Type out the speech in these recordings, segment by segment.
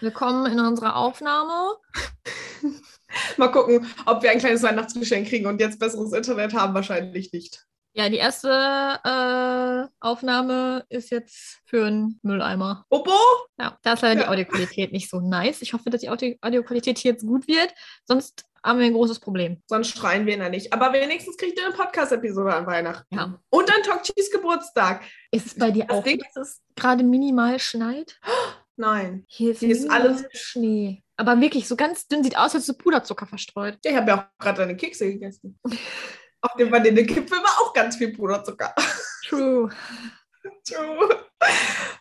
Willkommen in unserer Aufnahme. Mal gucken, ob wir ein kleines Weihnachtsgeschenk kriegen und jetzt besseres Internet haben. Wahrscheinlich nicht. Ja, die erste äh, Aufnahme ist jetzt für einen Mülleimer. Bobo? Ja, da ist leider die Ja. Audioqualität nicht so nice. Ich hoffe, dass die Audio Audioqualität hier jetzt gut wird. Sonst haben wir ein großes Problem. Sonst schreien wir ihn ja nicht. Aber wenigstens kriegt ihr eine Podcast-Episode an Weihnachten. Ja. Und an Tokchis Geburtstag. Ist es bei dir Das auch, Ding- dass es gerade minimal schneit? Nein. Hier ist, Hier ist alles- Schnee. Aber wirklich so ganz dünn sieht aus, als du Puderzucker verstreut. Ja, ich habe ja auch gerade deine Kekse gegessen. Auf dem Vanillekipfel war auch ganz viel Puderzucker. True. True.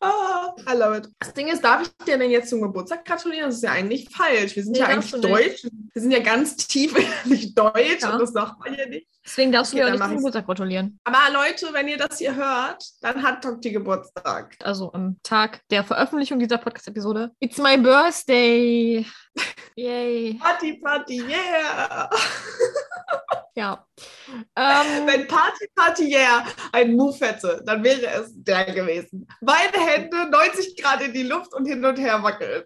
Ah, I love it. Das Ding ist, darf ich dir denn jetzt zum Geburtstag gratulieren? Das ist ja eigentlich falsch. Wir sind Nee, ja eigentlich nicht. deutsch. Wir sind ja ganz tief innerlich deutsch Ja. und das sagt man ja nicht. Deswegen darfst du Okay, mir auch nicht zum. Geburtstag gratulieren. Aber Leute, wenn ihr das hier hört, dann hat Tokti Geburtstag. Also am Tag der Veröffentlichung dieser Podcast-Episode. It's my birthday. Yay. Party, Party, yeah! Ja. Ähm, Wenn Party, Party, yeah ein Move hätte, dann wäre es der gewesen. Beide Hände 90 Grad in die Luft und hin und her wackeln.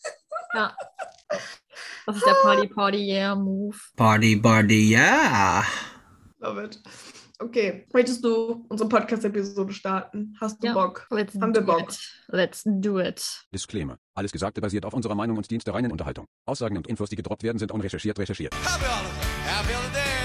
ja. Das ist der Party Party Yeah Move. Party, Party, ja. Love it. Okay, möchtest du unsere Podcast-Episode starten? Hast du Ja. Bock? Let's Haben do wir Bock. it. Let's do it. Disclaimer. Alles Gesagte basiert auf unserer Meinung und dient der reinen Unterhaltung. Aussagen und Infos, die gedroppt werden, sind unrecherchiert recherchiert. Happy holiday. Happy holiday.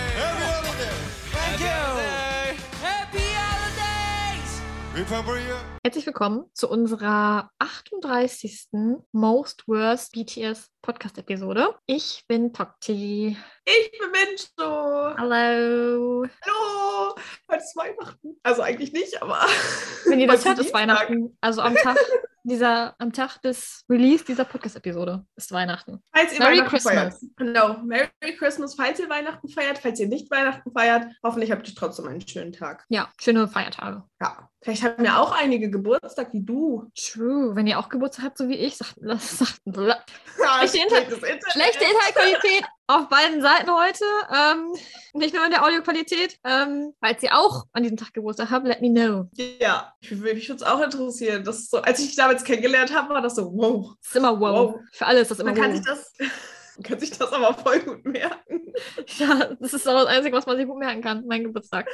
Herzlich willkommen zu unserer 38. Most Worst BTS Podcast-Episode. Ich bin Tokti. Ich bin Mincho. Hallo. Hallo. Heute ist Weihnachten. Also eigentlich nicht, aber. Wenn ihr das hört, ist. Weihnachten. Also am Tag dieser, am Tag des Release dieser Podcast-Episode ist Weihnachten. Falls ihr Merry Weihnachten Christmas. feiert. Genau. Merry Christmas, falls ihr Weihnachten feiert. Falls ihr nicht Weihnachten feiert, hoffentlich habt ihr trotzdem einen schönen Tag. Ja, schöne Feiertage. Ja. Vielleicht haben ja auch einige Geburtstag wie du. True. Wenn ihr auch Geburtstag habt, so wie ich, sagt, sagt Ja, Schlechte Inter- Internet. schlechte Internetqualität auf beiden Seiten heute. Ähm, nicht nur in der Audioqualität. Ähm, falls ihr auch an diesem Tag Geburtstag habt, let me know. Ja, ich würde mich auch interessieren. Das so, als ich dich damals kennengelernt habe, war das so, wow. Das ist immer wow. Wow. Für alle ist das immer Man kann wow. sich das, man kann sich das aber voll gut merken. Ja, das ist auch das Einzige, was man sich gut merken kann, mein Geburtstag.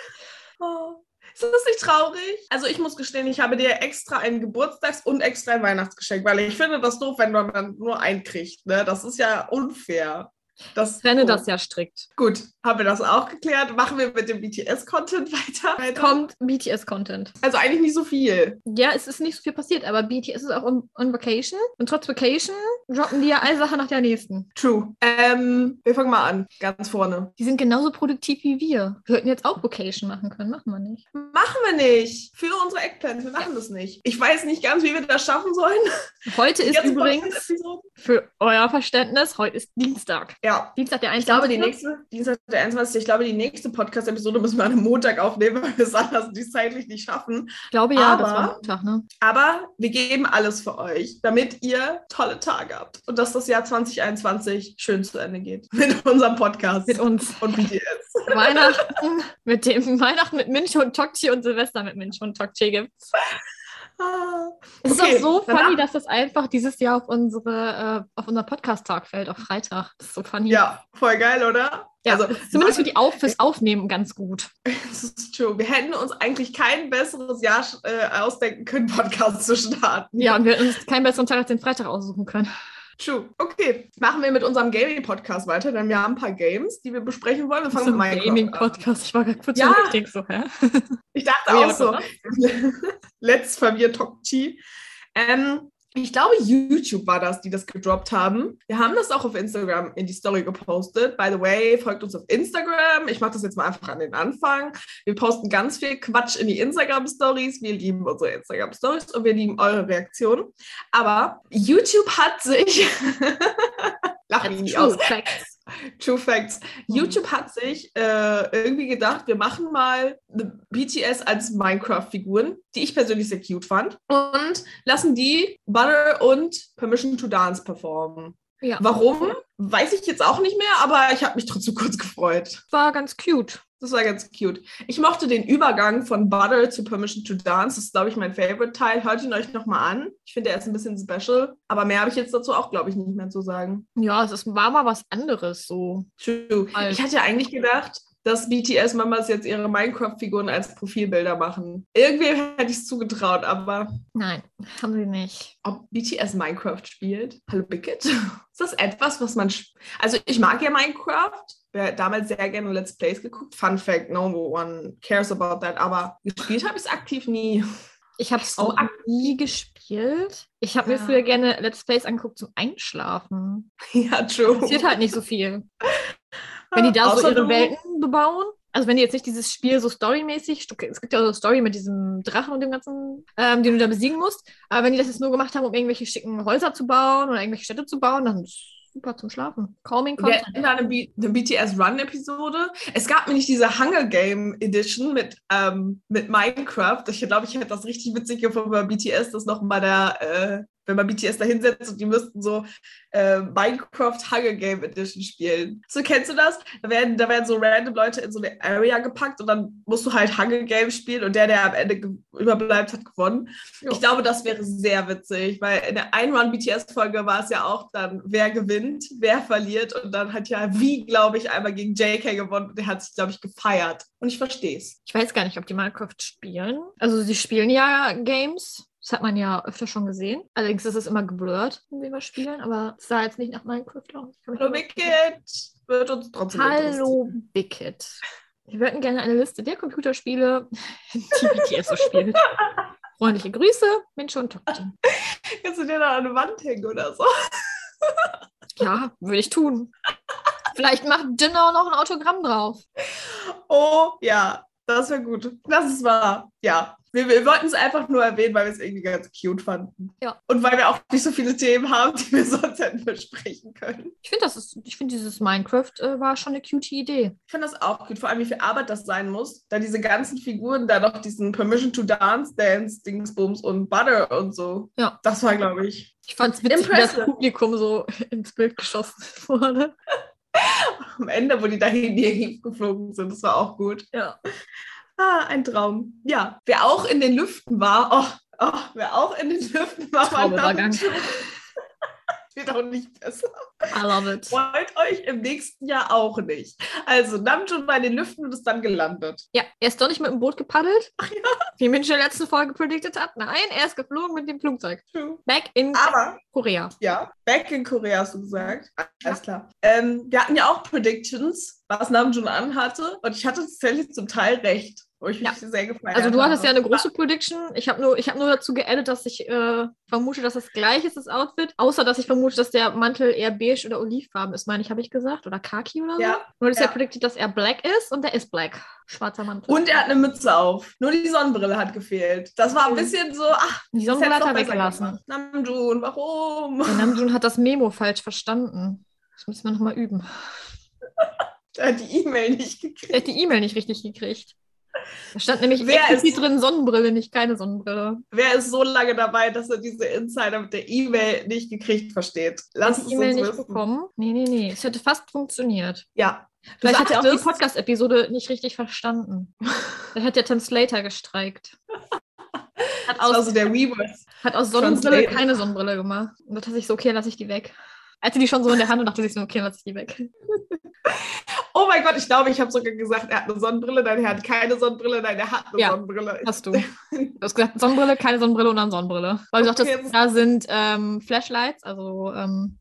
Oh. Ist das nicht traurig? Also ich muss gestehen, ich habe dir extra ein Geburtstags- und extra ein Weihnachtsgeschenk, weil ich finde das doof, wenn man nur einen kriegt. Ne? Das ist ja unfair. Das, Ich trenne oh. das ja strikt. Gut, haben wir das auch geklärt. Machen wir mit dem BTS-Content weiter. weiter. Kommt BTS-Content. Also eigentlich nicht so viel. Ja, es ist nicht so viel passiert, aber BTS ist auch on, on Vacation. Und trotz Vacation droppen die ja eine Sache nach der nächsten. True. Ähm, wir fangen mal an, ganz vorne. Die sind genauso produktiv wie wir. Wir hätten jetzt auch Vacation machen können, machen wir nicht. Machen wir nicht. Für unsere Eckpläne, wir machen das nicht. Ich weiß nicht ganz, wie wir das schaffen sollen. Heute ist Jetzt übrigens, für euer Verständnis, heute ist Dienstag. Ja, Dienstag der 1. Ich glaube, die nächste, Dienstag der 21. Ich glaube, die nächste Podcast-Episode müssen wir an einem Montag aufnehmen, weil wir es anders die zeitlich nicht schaffen. Ich glaube ja, das Aber- war Montag, ne? Aber wir geben alles für euch, damit ihr tolle Tage habt und dass das Jahr 2021 schön zu Ende geht mit unserem Podcast Mit uns. und BTS. Weihnachten mit dem Weihnachten mit Minch und Tokchi und Silvester mit Minch und Tokchi gibt's. Ah, Es ist Okay, auch so danach- funny, dass das einfach dieses Jahr auf unsere äh, auf unser Podcast-Tag fällt, auf Freitag. Das ist so funny. ja, voll geil, oder? Ja, also, ist zumindest für die Auf fürs Aufnehmen ganz gut. Das ist true. Wir hätten uns eigentlich kein besseres Jahr äh, ausdenken können, Podcast zu starten. Ja, und wir hätten uns keinen besseren Tag als den Freitag aussuchen können. True. Okay, machen wir mit unserem Gaming-Podcast weiter, denn wir haben ein paar Games, die wir besprechen wollen. Wir fangen So mit Minecraft. Gaming-Podcast. Ich war gerade kurz Ja. ja. so, hä? Ich dachte auch so. Let's verwirrt Tokchi. Ähm, ich glaube, YouTube war das, die das gedroppt haben. Wir haben das auch auf Instagram in die Story gepostet. By the way, folgt uns auf Instagram. Ich mache das jetzt mal einfach an den Anfang. Wir posten ganz viel Quatsch in die Instagram-Stories. Wir lieben unsere Instagram-Stories und wir lieben eure Reaktionen. Aber YouTube hat sich. Lach mich That's nicht true aus. facts. True Facts. Mhm. YouTube hat sich äh, irgendwie gedacht, wir machen mal BTS als Minecraft-Figuren, die ich persönlich sehr cute fand, und lassen die Butter und Permission to Dance performen. Ja. Warum? Weiß ich jetzt auch nicht mehr, aber ich habe mich trotzdem kurz gefreut. War ganz cute. Das war ganz cute. Ich mochte den Übergang von Butter zu Permission to Dance. Das ist, glaube ich, mein Favorite-Teil. Hört ihn euch nochmal an. Ich finde, er ist ein bisschen special. Aber mehr habe ich jetzt dazu auch, glaube ich, nicht mehr zu sagen. Ja, es ist, war mal was anderes so. True. Alt. Ich hatte ja eigentlich gedacht, dass BTS-Mamas jetzt ihre Minecraft-Figuren als Profilbilder machen. Irgendwie hätte ich es zugetraut, aber Nein, haben sie nicht. ob BTS Minecraft spielt? Hallo Bickett? Ist das etwas, was man. Also, ich mag ja Minecraft. Wer damals sehr gerne Let's Plays geguckt. Fun Fact: No one cares about that. Aber gespielt habe ich es aktiv nie. Ich habe es Auch nie gespielt. Ich habe mir Ja. früher gerne Let's Plays angeguckt zum Einschlafen. ja, true. Passiert halt nicht so viel. Wenn die da so ihre Welten bebauen. Also wenn die jetzt nicht dieses Spiel so storymäßig, es gibt ja auch so eine Story mit diesem Drachen und dem ganzen, ähm, den du da besiegen musst. Aber wenn die das jetzt nur gemacht haben, um irgendwelche schicken Häuser zu bauen oder irgendwelche Städte zu bauen, dann ist es super zum Schlafen. Calming Wir Content. hatten da eine, B eine BTS Run-Episode. Es gab nämlich diese Hunger Game Edition mit, ähm, mit Minecraft. Ich glaube, ich hätte das richtig witzig gefunden bei BTS, das nochmal da, äh, wenn man BTS da hinsetzt und die müssten so äh, Minecraft Hunger Game Edition spielen. So, kennst du das? Da werden, da werden so random Leute in so eine Area gepackt und dann musst du halt Hunger Game spielen und der, der am Ende überbleibt, hat gewonnen. Jo. Ich glaube, das wäre sehr witzig, weil in der Ein-Run-BTS-Folge war es ja auch dann, wer gewinnt, wer verliert. Und dann hat ja wie, glaube ich, einmal gegen JK gewonnen und der hat sich, glaube ich, gefeiert. Und ich verstehe es. Ich weiß gar nicht, ob die Minecraft spielen. Also sie spielen ja Games. Das hat man ja öfter schon gesehen. Allerdings ist es immer geblurrt, wenn wir spielen, aber es sah jetzt nicht nach Minecraft aus. Hallo, Wicked! Wird uns trotzdem. Hallo Bickett. Wir würden gerne eine Liste der Computerspiele, die BTS so spielt. Freundliche Grüße, Mensch und Tokti. Kannst du dir da an eine Wand hängen oder so? Ja, würde ich tun. Vielleicht macht Dinner noch ein Autogramm drauf. Oh, ja, das wäre gut. Das ist wahr. Ja. Wir, wir wollten es einfach nur erwähnen, weil wir es irgendwie ganz cute fanden. Ja. Und weil wir auch nicht so viele Themen haben, die wir sonst hätten besprechen können. Ich finde, das ist, ich finde, dieses Minecraft äh, war schon eine cute Idee. Ich finde das auch gut, vor allem wie viel Arbeit das sein muss, da diese ganzen Figuren da noch diesen Permission to Dance, Dance, Dingsbums und Butter und so. Ja. Das war, glaube ich, Ich fand es witzig, wie das Impressive. Publikum so ins Bild geschossen wurde. am Ende, wo die dahin hier geflogen sind. Das war auch gut. Ja. Ah, ein Traum. Ja. Wer auch in den Lüften war, oh, oh wer auch in den Lüften war, war Traumübergang. Wird auch nicht besser. I love it. Freut euch im nächsten Jahr auch nicht. Also, Namjoon war in den Lüften und ist dann gelandet. Ja, er ist doch nicht mit dem Boot gepaddelt. Ach ja. Wie Mensch in der letzten Folge predicted hat. Nein, er ist geflogen mit dem Flugzeug. True. Back in Aber Korea. Ja, back in Korea hast du gesagt. Alles klar. Ähm, wir hatten ja auch Predictions, was Namjoon anhatte. Und ich hatte tatsächlich zum Teil recht, wo ich mich sehr gefeiert Also du hattest ja eine große Prediction. Ich habe nur, ich hab nur dazu geaddet, dass ich äh, vermute, dass das gleich ist, das Outfit. Außer, dass ich vermute, dass der Mantel eher beige oder olivfarben ist, meine ich, habe ich gesagt. Oder khaki oder so. Ja, Du hattest ja. ja. predicted, dass er black ist und der ist black. Schwarzer Mantel. Und er hat eine Mütze auf. Nur die Sonnenbrille hat gefehlt. Das war ein bisschen so, ach, die Sonnenbrille hat er weggelassen. Namjoon, warum? Der Namjoon hat das Memo falsch verstanden. Das müssen wir nochmal üben. Er hat die E-Mail nicht gekriegt. Er hat die E-Mail nicht richtig gekriegt. Da stand nämlich Wer explizit ist- drin Sonnenbrille, nicht keine Sonnenbrille. Wer ist so lange dabei, dass er diese Insider mit der E-Mail nicht gekriegt versteht? Lass die E-Mail nicht wissen. bekommen? Nee, nee, nee. Es hätte fast funktioniert. Ja. Vielleicht hat er auch die Podcast-Episode nicht richtig verstanden. Dann hat der Translator gestreikt. Hat aus, so der Weavers. hat aus Sonnenbrille Translator. keine Sonnenbrille gemacht. Und da dachte ich so, okay, lasse ich die weg. Hatte die schon so in der Hand und dachte sich so, okay, lasse ich die weg. Oh mein Gott, ich glaube, ich habe sogar gesagt, er hat eine Sonnenbrille, nein, er hat keine Sonnenbrille, nein, er hat eine Ja, Sonnenbrille. Hast du. Du hast gesagt, Sonnenbrille, keine Sonnenbrille und dann Sonnenbrille. Weil du Okay, das- da sind ähm, Flashlights, also ähm,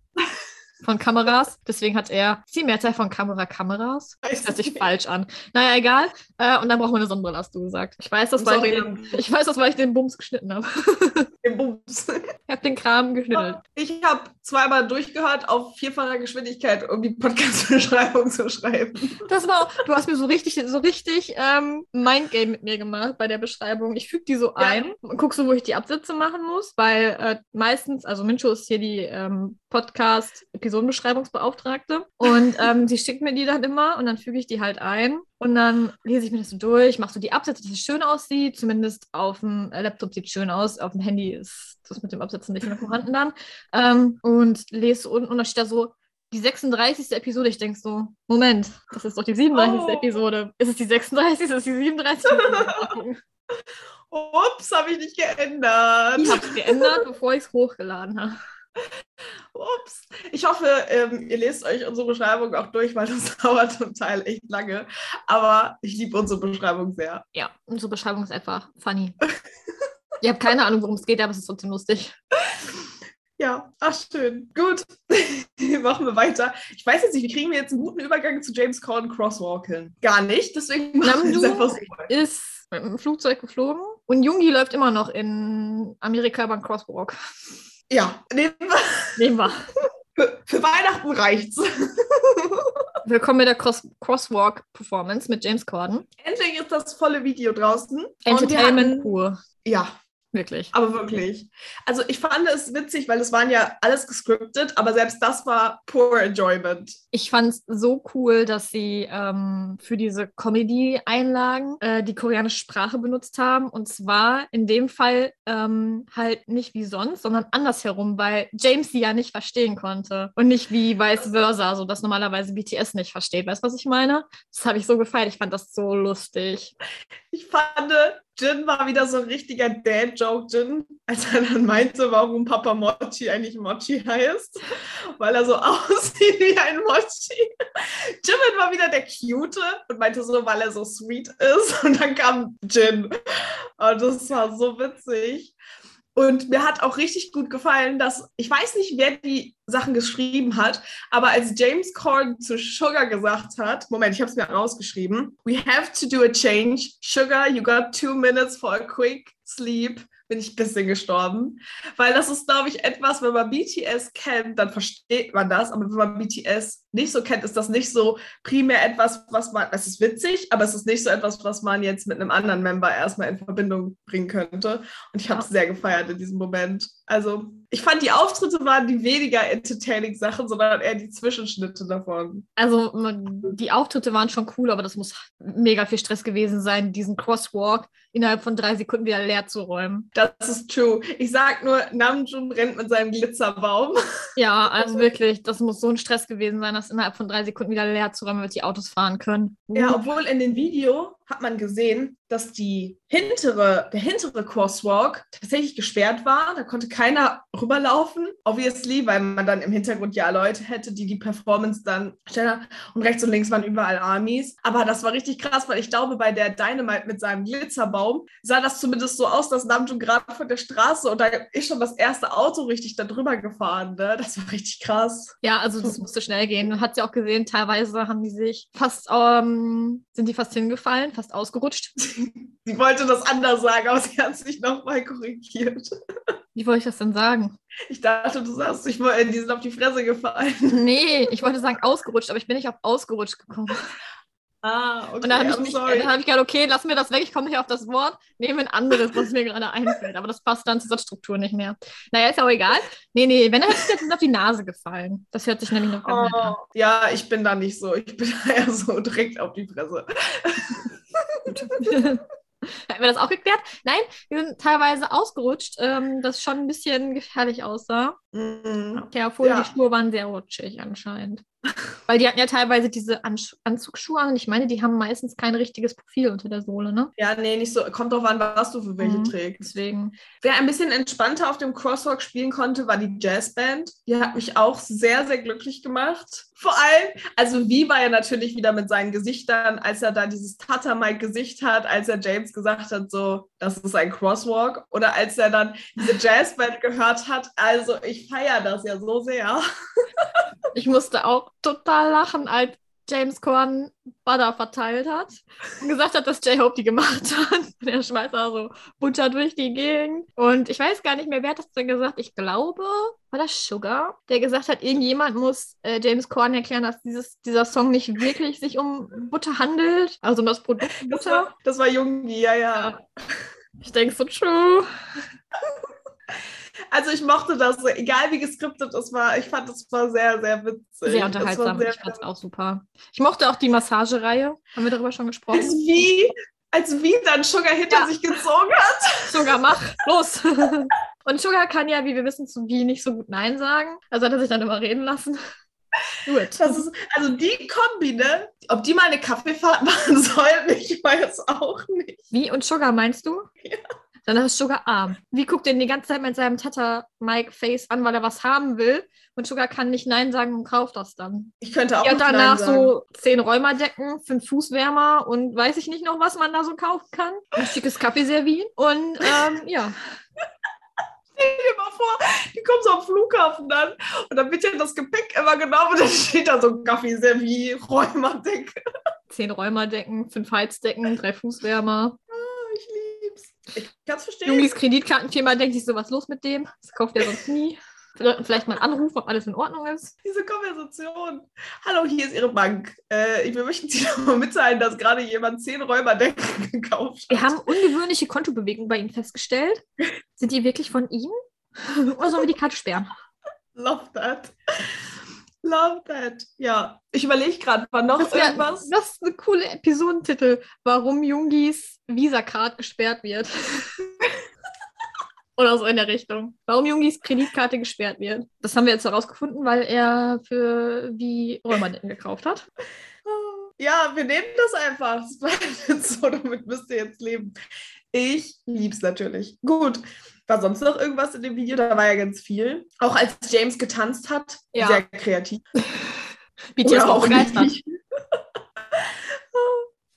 von Kameras. Deswegen hat er die Mehrzahl von Kamera Kameras. Das hört sich falsch an. Naja, egal. Äh, und dann braucht man eine Sonnenbrille, hast du gesagt. Ich weiß das, weil ich, den, ich weiß das, weil ich den Bums geschnitten habe. den Bums. Ich habe den Kram geschnittelt. Ich habe zweimal durchgehört auf vierfacher Geschwindigkeit, um die Podcast-Beschreibung zu schreiben. Das war, du hast mir so richtig, so richtig ähm, Mindgame mit mir gemacht bei der Beschreibung. Ich füge die so ein und guck so, wo ich die Absätze machen muss, weil äh, meistens, also Mincho ist hier die ähm, Podcast-Episodenbeschreibungsbeauftragte und ähm, sie schickt mir die dann immer und dann füge ich die halt ein. Und dann lese ich mir das so durch, mache so die Absätze, dass es schön aussieht. Zumindest auf dem Laptop sieht es schön aus. Auf dem Handy ist das mit dem Absetzen nicht mehr vorhanden dann. Ähm, und lese unten und dann steht da so, die 36. Episode. Ich denke so, Moment, das ist doch die 37. Oh. Episode. Ist es die 36? Ist es die 37? Ups, habe ich nicht geändert. Ich habe es geändert, bevor ich es hochgeladen habe. Ups. Ich hoffe, ähm, ihr lest euch unsere Beschreibung auch durch, weil das dauert zum Teil echt lange. Aber ich liebe unsere Beschreibung sehr. Ja, unsere Beschreibung ist einfach funny. Ich habe keine Ahnung, worum es geht, aber es ist trotzdem lustig. Ja, ach schön. Gut, machen wir weiter. Ich weiß jetzt nicht, wie kriegen wir jetzt einen guten Übergang zu James Corden Crosswalk hin? Gar nicht, deswegen machen wir einfach so. Ist mit dem Flugzeug geflogen und Jungi läuft immer noch in Amerika beim Crosswalk. Ja, nehmen wir. Nehmen wir. Für, für Weihnachten reicht's. Willkommen mit der Cross Crosswalk-Performance mit James Corden. Endlich ist das volle Video draußen. Entertainment hatten- pur. Ja, Wirklich. aber wirklich. Also ich fand es witzig, weil es waren ja alles gescriptet, aber selbst das war pure Enjoyment. Ich fand es so cool, dass sie ähm, für diese Comedy-Einlagen äh, die koreanische Sprache benutzt haben. Und zwar in dem Fall ähm, halt nicht wie sonst, sondern andersherum, weil James sie ja nicht verstehen konnte. Und nicht wie vice versa, so dass normalerweise BTS nicht versteht. Weißt du, was ich meine? Das habe ich so gefeiert. Ich fand das so lustig. Ich fand, Jin war wieder so ein richtiger Dad-Joke, Jin, als er dann meinte, warum Papa Mochi eigentlich Mochi heißt, weil er so aussieht wie ein Mochi. Jimin war wieder der Cute und meinte so, weil er so sweet ist. Und dann kam Jin. Und das war so witzig. Und mir hat auch richtig gut gefallen, dass ich weiß nicht, wer die Sachen geschrieben hat, aber als James Corden zu Sugar gesagt hat, Moment, ich habe es mir rausgeschrieben, we have to do a change. Sugar, you got two minutes for a quick sleep. Bin ich ein bisschen gestorben. Weil das ist, glaube ich, etwas, wenn man BTS kennt, dann versteht man das. Aber wenn man BTS nicht so kennt, ist das nicht so primär etwas, was man, es ist witzig, aber es ist nicht so etwas, was man jetzt mit einem anderen Member erstmal in Verbindung bringen könnte. Und ich habe es sehr gefeiert in diesem Moment. Also, ich fand, die Auftritte waren die weniger entertaining Sachen, sondern eher die Zwischenschnitte davon. Also die Auftritte waren schon cool, aber das muss mega viel Stress gewesen sein, diesen Crosswalk innerhalb von drei Sekunden wieder leer zu räumen. Das ist true. Ich sag nur, Namjoon rennt mit seinem Glitzerbaum. Ja, also wirklich, das muss so ein Stress gewesen sein, das innerhalb von drei Sekunden wieder leer zu räumen, damit die Autos fahren können. Ja, obwohl in dem Video hat man gesehen, dass die hintere, der hintere Crosswalk tatsächlich gesperrt war. Da konnte keiner rüberlaufen. Obviously, weil man dann im Hintergrund ja Leute hätte, die die Performance dann schneller und rechts und links waren überall Armies. Aber das war richtig krass, weil ich glaube, bei der Dynamite mit seinem Glitzerbaum sah das zumindest so aus, dass Namjoon gerade von der Straße und da ist schon das erste Auto richtig da drüber gefahren. Ne? Das war richtig krass. Ja, also das musste schnell gehen. Man hat ja auch gesehen, teilweise haben die sich fast, ähm, sind die fast hingefallen, fast ausgerutscht. Sie wollte das anders sagen, aber sie hat sich nochmal korrigiert. Wie wollte ich das denn sagen? Ich dachte, du sagst, ich die sind auf die Fresse gefallen. Nee, ich wollte sagen ausgerutscht, aber ich bin nicht auf ausgerutscht gekommen. Ah, okay, Und dann habe ich, dann hab ich gedacht, okay, lass mir das weg, ich komme nicht auf das Wort, nehme ein anderes, was mir gerade einfällt. Aber das passt dann zur Satzstruktur nicht mehr. Naja, ist auch egal. Nee, nee, wenn er hätte jetzt auf die Nase gefallen. Das hört sich nämlich noch ganz nett an. Oh, ja, ich bin da nicht so. Ich bin da eher so direkt auf die Fresse. Hätten wir das auch geklärt? Nein, wir sind teilweise ausgerutscht, ähm, das schon ein bisschen gefährlich aussah. Mhm. Ja, obwohl Ja. die Schuhe waren sehr rutschig anscheinend. Weil die hatten ja teilweise diese Ansch Anzugsschuhe an und ich meine, die haben meistens kein richtiges Profil unter der Sohle, ne? Ja, nee, nicht so. Kommt drauf an, was du für welche Mhm. trägst. Deswegen. Wer ein bisschen entspannter auf dem Crosswalk spielen konnte, war die Jazzband. Die hat mich auch sehr, sehr glücklich gemacht. Vor allem, also wie war er natürlich wieder mit seinen Gesichtern, als er da dieses Tata-Mike-Gesicht hat, als er James gesagt hat, so, das ist ein Crosswalk. Oder als er dann diese Jazzband gehört hat. Also ich feiere das ja so sehr. Ich musste auch total lachen, als James Corden Butter verteilt hat und gesagt hat, dass J-Hope die gemacht hat. Der schmeißt da so Butter durch die Gegend. Und ich weiß gar nicht mehr, wer hat das denn gesagt? Ich glaube, war das Sugar, der gesagt hat, irgendjemand muss äh, James Corden erklären, dass dieses, dieser Song nicht wirklich sich um Butter handelt, also um das Produkt Das Butter. war, das war Jungi, ja, ja. Ich denke so, true. Also ich mochte das, egal wie geskriptet es war. Ich fand es war sehr, sehr witzig. Sehr unterhaltsam. sehr- ich fand es auch super. Ich mochte auch die Massagereihe. Haben wir darüber schon Als gesprochen? wie, als wie dann Sugar hinter Ja. sich gezogen hat. Sugar, mach, los! Und Sugar kann ja, wie wir wissen, zu wie nicht so gut Nein sagen. Also hat er sich dann immer reden lassen. It. Das ist, also die Kombi, ne? Ob die mal eine Kaffeefahrt machen sollten, ich weiß auch nicht. Wie und Sugar meinst du? Ja. Dann ist Sugar arm. Wie guckt ihn die ganze Zeit mit seinem Tata Mike Face an, weil er was haben will? Und Sugar kann nicht Nein sagen und kauft das dann. Ich könnte auch hat nicht Nein danach sagen. so zehn Räumerdecken, fünf Fußwärmer und weiß ich nicht noch, was man da so kaufen kann. Ein schickes Kaffeeservin. Und ähm, ja, Stell dir mal vor, die kommen so am Flughafen dann und dann wird ja das Gepäck immer genommen und dann steht da so ein Kaffeeservie, Räumerdecke. zehn Räumerdecken, fünf Heizdecken, drei Fußwärmer. Oh, ich lieb's. Ich kann's verstehen. Jungis Kreditkartenfirma denkt sich so, was los mit dem? Das kauft er sonst nie. Vielleicht mal anrufen, ob alles in Ordnung ist. Diese Konversation. Hallo, hier ist Ihre Bank. Äh, wir möchten Sie noch mal mitteilen, dass gerade jemand zehn Räumerdecken gekauft hat. Wir haben ungewöhnliche Kontobewegungen bei Ihnen festgestellt. Sind die wirklich von ihm? Oder sollen wir die Karte sperren? Love that. Love that. Ja, ich überlege gerade, war noch Das, wär, irgendwas? das ist eine coole Episodentitel, warum Jungis Visa-Card gesperrt wird. Oder so in der Richtung. Warum Jungis Kreditkarte gesperrt wird. Das haben wir jetzt herausgefunden, weil er für wie Räumerdecken gekauft hat. Ja, wir nehmen das einfach. Das bleibt jetzt so, damit müsst ihr jetzt leben. Ich lieb's natürlich. Gut. War sonst noch irgendwas in dem Video? Da war ja ganz viel. Auch als James getanzt hat. Ja. Sehr kreativ. BTS auch begeistert.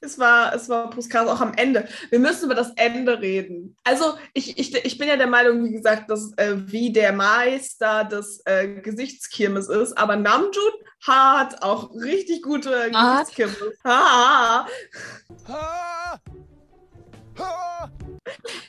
Es war, es war Puskas auch am Ende. Wir müssen über das Ende reden. Also, ich, ich, ich bin ja der Meinung, wie gesagt, dass äh, wie der Meister des äh, Gesichtskirmes ist, aber Namjoon hat auch richtig gute. Gesichtskirmes. Ha. Ha! Ha!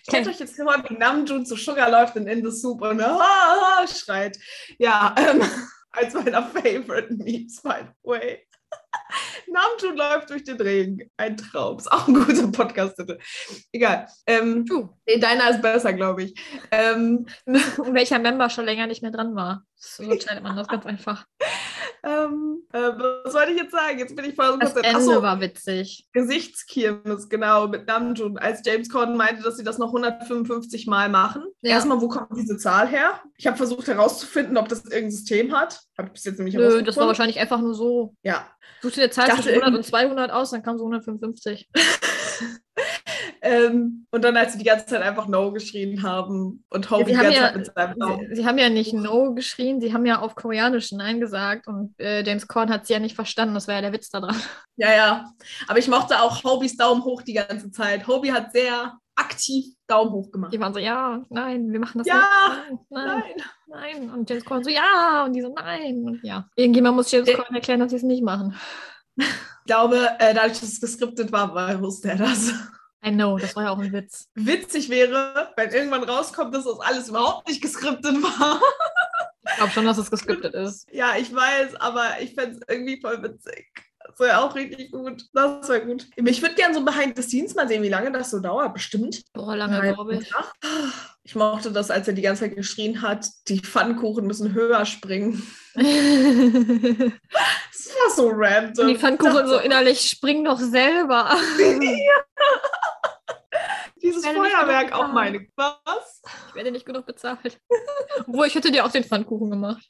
Stellt euch jetzt vor, wie Namjoon zu Sugar läuft in In the Soup und ha, ha, schreit. Ja, ähm, als meiner Favorite Memes, by the way. Namjoon läuft durch den Regen. Ein Traum. Ist auch ein guter Podcast-Titel. Egal. Ähm, Du, nee, deiner ist besser, glaube ich. Ähm, welcher Member schon länger nicht mehr dran war. So entscheidet man das ganz einfach. Ähm, äh, was wollte ich jetzt sagen? Jetzt bin ich voll Das konzentriert. Ende Achso, war witzig. Gesichtskirmes, genau, mit Namjoon. Als James Corden meinte, dass sie das noch 155 Mal machen. Ja. Erstmal, wo kommt diese Zahl her? Ich habe versucht herauszufinden, ob das irgendein System hat. Habe ich bis jetzt nämlich Nö, das war wahrscheinlich einfach nur so. Ja. Such dir eine Zahl zwischen 100 und irgendwie- 200 aus, dann kam so 155. Ähm, und dann, als sie die ganze Zeit einfach No geschrien haben und Hobie sie die ganze ja- Zeit mit seinem Daumen. Sie, sie haben ja nicht No geschrien, sie haben ja auf Koreanisch Nein gesagt und äh, James Corden hat sie ja nicht verstanden. Das war ja der Witz da dran. Ja, ja. Aber ich mochte auch Hobies Daumen hoch die ganze Zeit. Hobie hat sehr aktiv Daumen hoch gemacht. Die waren so, ja, nein, wir machen das Ja, nicht. Nein, nein, Nein. Und James Corden so, ja. Und die so, nein. Und ja. Irgendjemand muss James Äh. Corden erklären, dass sie es nicht machen. Ich glaube, äh, dadurch, dass es geskriptet war wusste er das. I know, das war ja auch ein Witz. Witzig wäre, wenn irgendwann rauskommt, dass das alles überhaupt nicht geskriptet war. Ich glaube schon, dass es gescriptet ist. Ja, ich weiß, aber ich fände es irgendwie voll witzig. Das wäre auch richtig gut. Das wäre gut. Ich würde gerne so Behind the Scenes mal sehen, wie lange das so dauert. Bestimmt. Boah, lange, glaube ich. Ich mochte das, als er die ganze Zeit geschrien hat, die Pfannkuchen müssen höher springen. Und Das war so random. die Pfannkuchen so innerlich, spring doch selber. Dieses Feuerwerk genug auch meine. Was? Ich werde nicht genug bezahlt. Obwohl, ich hätte dir auch den Pfannkuchen gemacht.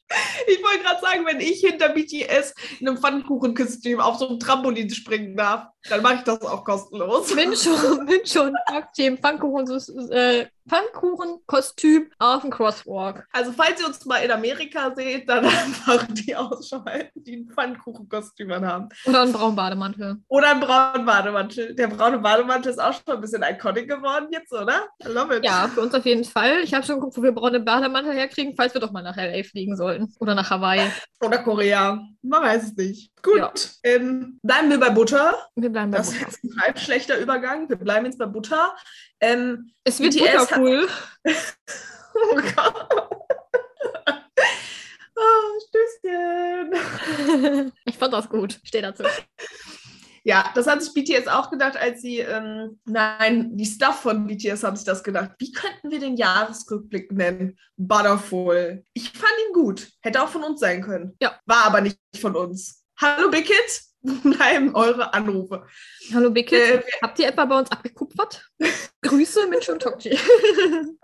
Ich wollte gerade sagen, wenn ich hinter BTS in einem Pfannkuchenkostüm auf so einem Trampolin springen darf, dann mache ich das auch kostenlos. Bin schon, bin schon Tag-Team Pfannkuchen, äh, Pfannkuchenkostüm auf dem Crosswalk. Also falls ihr uns mal in Amerika seht, dann einfach die Ausschau halten, die ein Pfannkuchenkostüm anhaben. Oder einen braunen Bademantel. Oder ein braunen Bademantel. Der braune Bademantel ist auch schon ein bisschen iconic geworden jetzt, oder? I love it. Ja, für uns auf jeden Fall. Ich habe schon geguckt, wo wir braune Bademantel herkriegen, falls wir doch mal nach L.A. fliegen sollten. Oder nach Hawaii. Oder Korea. Man weiß es nicht. Gut. Ja. Ähm, bleiben wir bei Butter. Wir bleiben bei Das ist Butter. jetzt ein halb schlechter Übergang. Wir bleiben jetzt bei Butter. Ähm, Es wird BTS Butter hat- cool. oh Gott. oh, Stößchen. ich fand das gut. Steh dazu. Ja, das hat sich BTS auch gedacht, als sie, ähm, nein, die Stuff von BTS haben sich das gedacht. Wie könnten wir den Jahresrückblick nennen? Butterful. Ich fand ihn gut. Hätte auch von uns sein können. Ja. War aber nicht von uns. Hallo, Big Hit. Bleiben eure Anrufe. Hallo Big Kids. Äh, Habt ihr etwa bei uns abgekupfert? Grüße, Mensch und Tokji.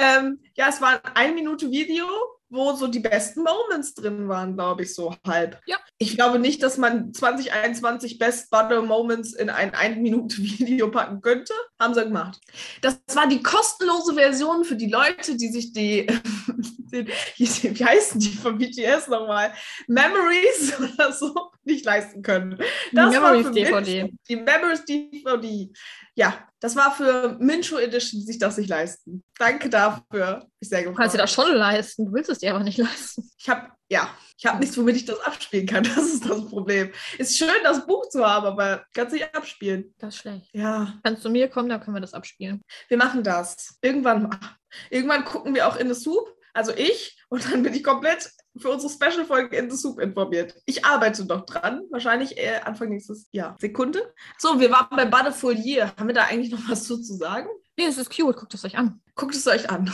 Ähm, ja, es war ein ein Minute Video, wo so die besten Moments drin waren, glaube ich, so halb. Ja. Ich glaube nicht, dass man 2021 Best Butter Moments in ein ein Minute Video packen könnte. Haben sie gemacht. Das war die kostenlose Version für die Leute, die sich die, die wie heißen die von BTS nochmal? Memories oder so nicht leisten können. Das war Memories für DVD. Menschen, die Memories DVD. Ja, das war für Mincho Edition, die sich das nicht leisten. Danke dafür. Ich sehr Du kannst dir das schon leisten, du willst es dir aber nicht leisten. Ich habe, ja, ich habe nichts, womit ich das abspielen kann. Das ist das Problem. Ist schön, das Buch zu haben, aber kannst nicht abspielen. Das ist schlecht. Ja, Kannst du mir kommen, dann können wir das abspielen. wir machen das. Irgendwann, ach, irgendwann gucken wir auch in the Soup. Also ich. Und dann bin ich komplett für unsere Special-Folge in the Soup informiert. Ich arbeite noch dran. Wahrscheinlich äh, Anfang nächstes Jahr. Sekunde. So, wir waren bei Butterful Year. Haben wir da eigentlich noch was zu, zu sagen? Nee, es ist cute, guckt es euch an. Guckt es euch an.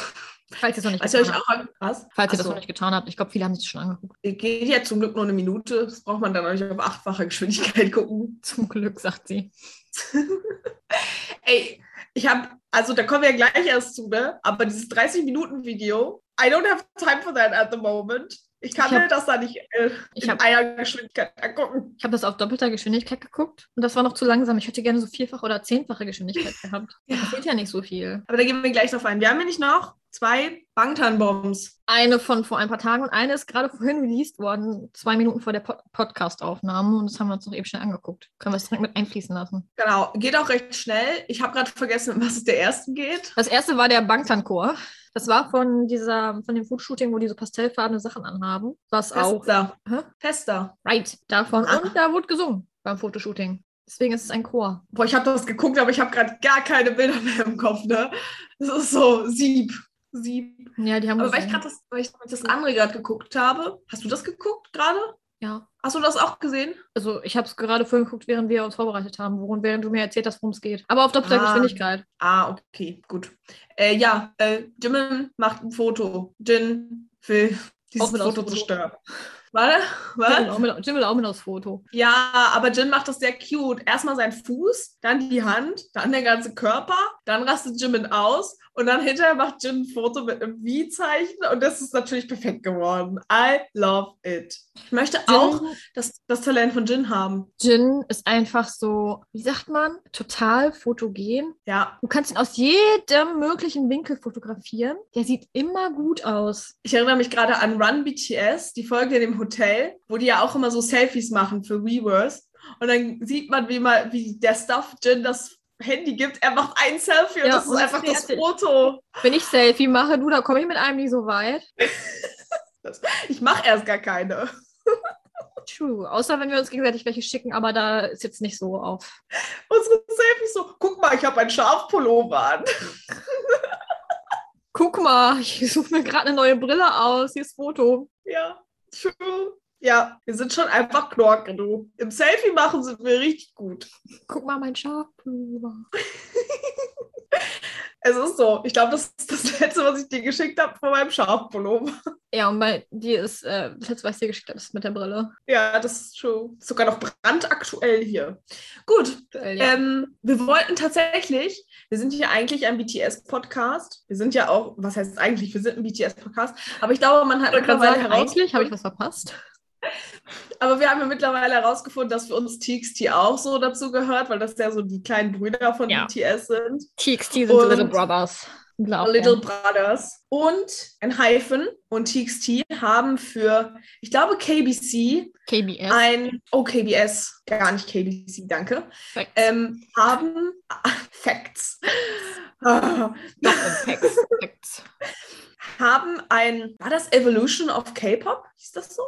Falls ihr es noch nicht Also getan habt. Was? Falls ihr das noch nicht getan habt. Ich glaube, viele haben sich das schon angeguckt. Geht ja zum Glück nur eine Minute. Das braucht man dann auch nicht auf achtfache Geschwindigkeit gucken. Zum Glück, sagt sie. Ey, ich habe, also da kommen wir ja gleich erst zu, ne? Aber dieses 30-Minuten-Video, I don't have time for that at the moment. Ich kann Ich hab- mir das da nicht äh, Ich in hab- einer Geschwindigkeit angucken. Ich habe das auf doppelter Geschwindigkeit geguckt und das war noch zu langsam. Ich hätte gerne so vierfach oder zehnfache Geschwindigkeit gehabt. Ja. Da passiert ja nicht so viel. Aber da gehen wir gleich drauf ein. Wir haben nämlich noch zwei Bangtan-Bombs. Eine von vor ein paar Tagen und eine ist gerade vorhin released worden, zwei Minuten vor der Pod Podcast-Aufnahme und das haben wir uns noch eben schnell angeguckt. Können wir es direkt mit einfließen lassen. Genau, geht auch recht schnell. Ich habe gerade vergessen, um was es der ersten geht. Das erste war der Bangtan-Chor. Das war von dieser, von dem Foodshooting, wo die so pastellfarbene Sachen anhaben. Was auch. Fester. Hä? Fester. Right, davon. Ah. Und da wurde gesungen beim Fotoshooting. Deswegen ist es ein Chor. Boah, ich habe das geguckt, aber ich habe gerade gar keine Bilder mehr im Kopf, ne? Das ist so Sieb. Sieb. Ja, die haben Aber weil ich gerade das, weil ich das andere gerade geguckt habe. Hast du das geguckt gerade? Ja. Hast du das auch gesehen? Also ich habe es gerade vorhin geguckt, während wir uns vorbereitet haben, worum, während du mir erzählt hast, worum es geht. Aber auf doppelter Ah. Geschwindigkeit. Ah, okay, gut. Äh, ja, äh, Jimin macht ein Foto. Jin will dieses Foto aufs Warte, Jim will, was? auch mit, Jim will auch mit aufs Foto. Ja, aber Jin macht das sehr cute. Erstmal sein Fuß, dann die Hand, dann der ganze Körper, dann rastet Jimin aus und dann hinterher macht Jin ein Foto mit einem V-Zeichen und das ist natürlich perfekt geworden. I love it. Ich möchte auch Jin, das, das Talent von Jin haben. Jin ist einfach so, wie sagt man, total fotogen. Ja, Du kannst ihn aus jedem möglichen Winkel fotografieren. Der sieht immer gut aus. Ich erinnere mich gerade an Run BTS, die Folge in dem Hotel, wo die ja auch immer so Selfies machen für Reverse. Und dann sieht man, wie mal, wie der Stuff Jin das Handy gibt. Er macht ein Selfie und Ja, das ist und einfach das. Foto. Wenn ich Selfie mache, du, da komme ich mit einem nicht so weit. Ich mache erst gar keine. True. Außer wenn wir uns gegenseitig welche schicken, aber da ist jetzt nicht so auf. Unsere Selfies so, guck mal, ich habe einen Schafpullover an. Guck mal, ich suche mir gerade eine neue Brille aus. Hier ist Foto. Ja, true. Ja, wir sind schon einfach Knorke, du. Im Selfie machen sind wir richtig gut. Guck mal, mein Schafpullover. Es ist so. Ich glaube, das ist das Letzte, was ich dir geschickt habe von meinem Schafpullover. Ja, und bei dir ist, äh, das letzte, was ich dir geschickt habe, ist mit der Brille. Ja, das ist. Ist sogar noch brandaktuell hier. Gut, Aktuell, ja. ähm, wir wollten tatsächlich, wir sind hier eigentlich ein BTS-Podcast. Wir sind ja auch, was heißt eigentlich, wir sind ein BTS-Podcast. Aber ich glaube, man hat mittlerweile sagen, eigentlich habe ich herausgefunden, was verpasst. Aber wir haben ja mittlerweile herausgefunden, dass für uns TXT auch so dazu gehört, weil das ja so die kleinen Brüder von Ja. BTS sind. TXT sind Und- Little Brothers. Glaub Little mir. Brothers und ein Hyphen und TXT haben für, ich glaube, KBC KBS. ein, oh, KBS, gar nicht KBC, danke, Facts. ähm, haben Facts. Doch, Facts. Haben ein, war das Evolution of K-Pop? Hieß das so?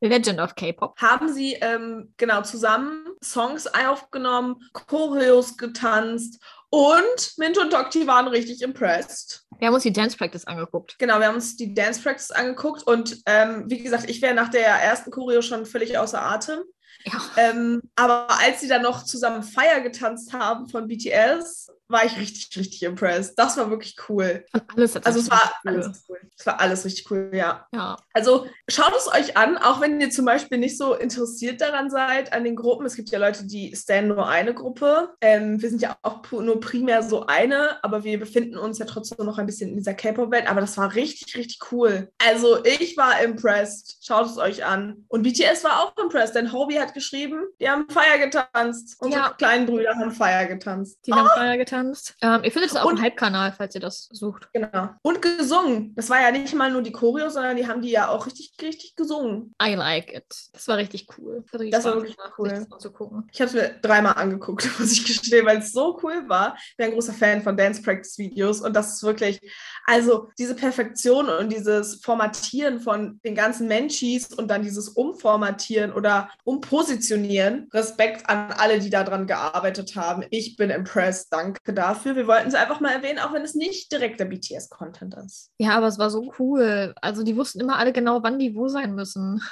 Legend of K-Pop. Haben sie ähm, genau zusammen Songs aufgenommen, Choreos getanzt und Minto und Dokti waren richtig impressed. Wir haben uns die Dance Practice angeguckt. Genau, wir haben uns die Dance Practice angeguckt und ähm, wie gesagt, ich wäre nach der ersten Choreo schon völlig außer Atem. Ja. Ähm, aber als sie dann noch zusammen Fire getanzt haben von BTS, war ich richtig, richtig impressed. Das war wirklich cool. Und alles hat Also es war cool. alles cool. Es war alles richtig cool, ja. Ja. Also schaut es euch an, auch wenn ihr zum Beispiel nicht so interessiert daran seid, an den Gruppen. Es gibt ja Leute, die standen nur eine Gruppe. Ähm, wir sind ja auch nur primär so eine, aber wir befinden uns ja trotzdem noch ein bisschen in dieser K-Pop-Welt. Aber das war richtig, richtig cool. Also ich war impressed. Schaut es euch an. Und BTS war auch impressed, denn Hobie hat geschrieben, die haben Fire getanzt. Unsere Ja. kleinen Brüder haben Fire getanzt. Die haben Feuer getanzt. Ähm, ihr findet es auch Und- im Hype-Kanal, falls ihr das sucht. Genau. Und gesungen. Das war ja nicht mal nur die Choreo, sondern die haben die ja auch richtig, richtig gesungen. I like it. Das war richtig cool. Das, hat Das war wirklich cool. das anzugucken. Ich habe es mir dreimal angeguckt, muss ich gestehen, weil es so cool war. Ich bin ein großer Fan von Dance Practice Videos und das ist wirklich, also diese Perfektion und dieses Formatieren von den ganzen Menschis und dann dieses Umformatieren oder Umpositionieren. Respekt an alle, die daran gearbeitet haben. Ich bin impressed. Danke dafür. Wir wollten es einfach mal erwähnen, auch wenn es nicht direkt der BTS-Content ist. Ja, aber es war so cool. Also die wussten immer alle genau, wann die wo sein müssen.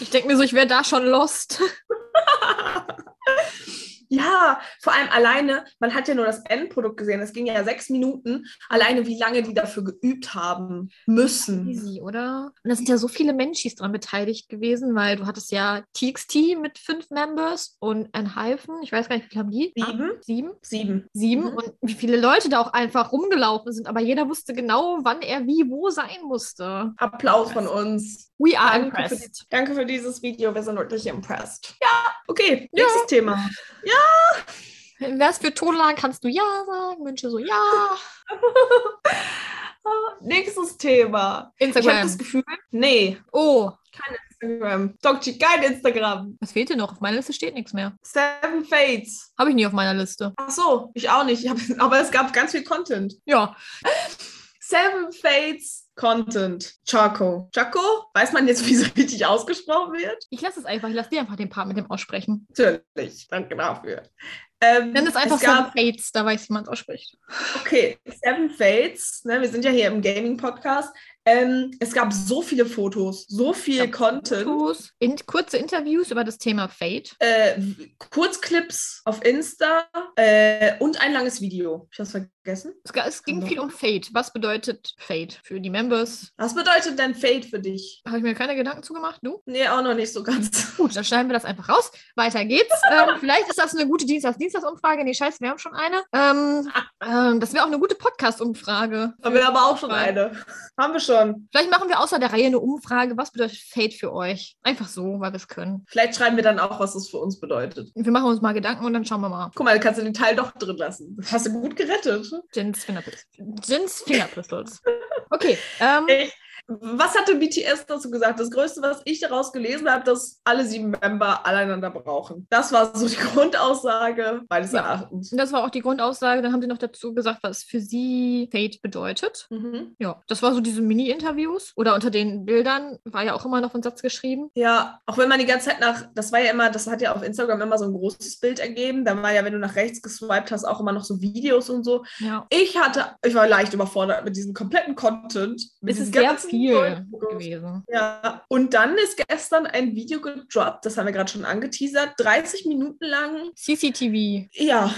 Ich denke mir so, ich wäre da schon lost. Ja, vor allem alleine, man hat ja nur das Endprodukt gesehen. Es ging ja sechs Minuten. Alleine, wie lange die dafür geübt haben müssen. Easy, oder? Und da sind ja so viele Menschis dran beteiligt gewesen, weil du hattest ja TXT mit fünf Members und ein Hyphen. Ich weiß gar nicht, wie viele haben die? Sieben. Sieben? Sieben. Sieben. Mhm. Und wie viele Leute da auch einfach rumgelaufen sind. Aber jeder wusste genau, wann er wie wo sein musste. Applaus von uns. We are Danke für, impressed. die, danke für dieses Video. Wir sind wirklich impressed. Ja, okay. Ja. Nächstes Thema. Wär's für Todlan, kannst du ja sagen. Wünsche so ja. Ah, Nächstes Thema. Ich habe Instagram. das Gefühl, nee, Oh, Instagram. Dokchi, kein Instagram. was fehlt dir noch? Auf meiner Liste steht nichts mehr. Seven Fates. Habe ich nie auf meiner Liste. Ach so, ich auch nicht. Ich hab, aber es gab ganz viel Content. Ja. Seven Fates Content. Chaco. Chaco? Weiß man jetzt, wie es richtig ausgesprochen wird? Ich lasse es einfach. Ich lasse dir einfach den Part mit dem aussprechen. Natürlich. Danke dafür. Ähm, Nenn es einfach es gab, Seven Fates, da weiß ich, wie man es ausspricht. Okay, Seven Fates. Ne, wir sind ja hier im Gaming-Podcast. Ähm, es gab so viele Fotos, so viel Content. Fotos, in, kurze Interviews über das Thema Fate. Äh, Kurzclips auf Insta äh, und ein langes Video. Ich das vergessen? Es, es ging viel um Fate. Was bedeutet Fate für die Members? Was bedeutet denn Fate für dich? Habe ich mir keine Gedanken zugemacht, du? Nee, auch noch nicht so ganz. Gut, dann schneiden wir das einfach raus. Weiter geht's. ähm, vielleicht ist das eine gute Dienstags-Dienstags-Umfrage. Nee, scheiße, wir haben schon eine. Ähm, ähm, das wäre auch eine gute Podcast-Umfrage. Haben wir aber auch schon eine. Haben wir schon. Vielleicht machen wir außer der Reihe eine Umfrage. Was bedeutet Fate für euch? Einfach so, weil wir es können. Vielleicht schreiben wir dann auch, was es für uns bedeutet. Wir machen uns mal Gedanken und dann schauen wir mal. Guck mal, kannst du den Teil doch drin lassen. Das hast du gut gerettet. Jins Fingerpistols. Jins Fingerpistols. Okay. Ähm, Ich, was hatte BTS dazu gesagt? Das Größte, was ich daraus gelesen habe, dass alle sieben Member aneinander brauchen. Das war so die Grundaussage meines Ja. Erachtens. das war auch die Grundaussage. Dann haben sie noch dazu gesagt, was für sie Fate bedeutet. Mhm. Ja, das war so diese Mini-Interviews. Oder unter den Bildern war ja auch immer noch ein Satz geschrieben. Ja, auch wenn man die ganze Zeit nach, das war ja immer, das hat ja auf Instagram immer so ein großes Bild ergeben. Da war ja, wenn du nach rechts geswiped hast, auch immer noch so Videos und so. Ja. Ich hatte, ich war leicht überfordert mit diesem kompletten Content. Mit Es ist sehr ganzen viel gewesen. Ja, und dann ist gestern ein Video gedroppt, das haben wir gerade schon angeteasert, 30 Minuten lang. CCTV. Ja.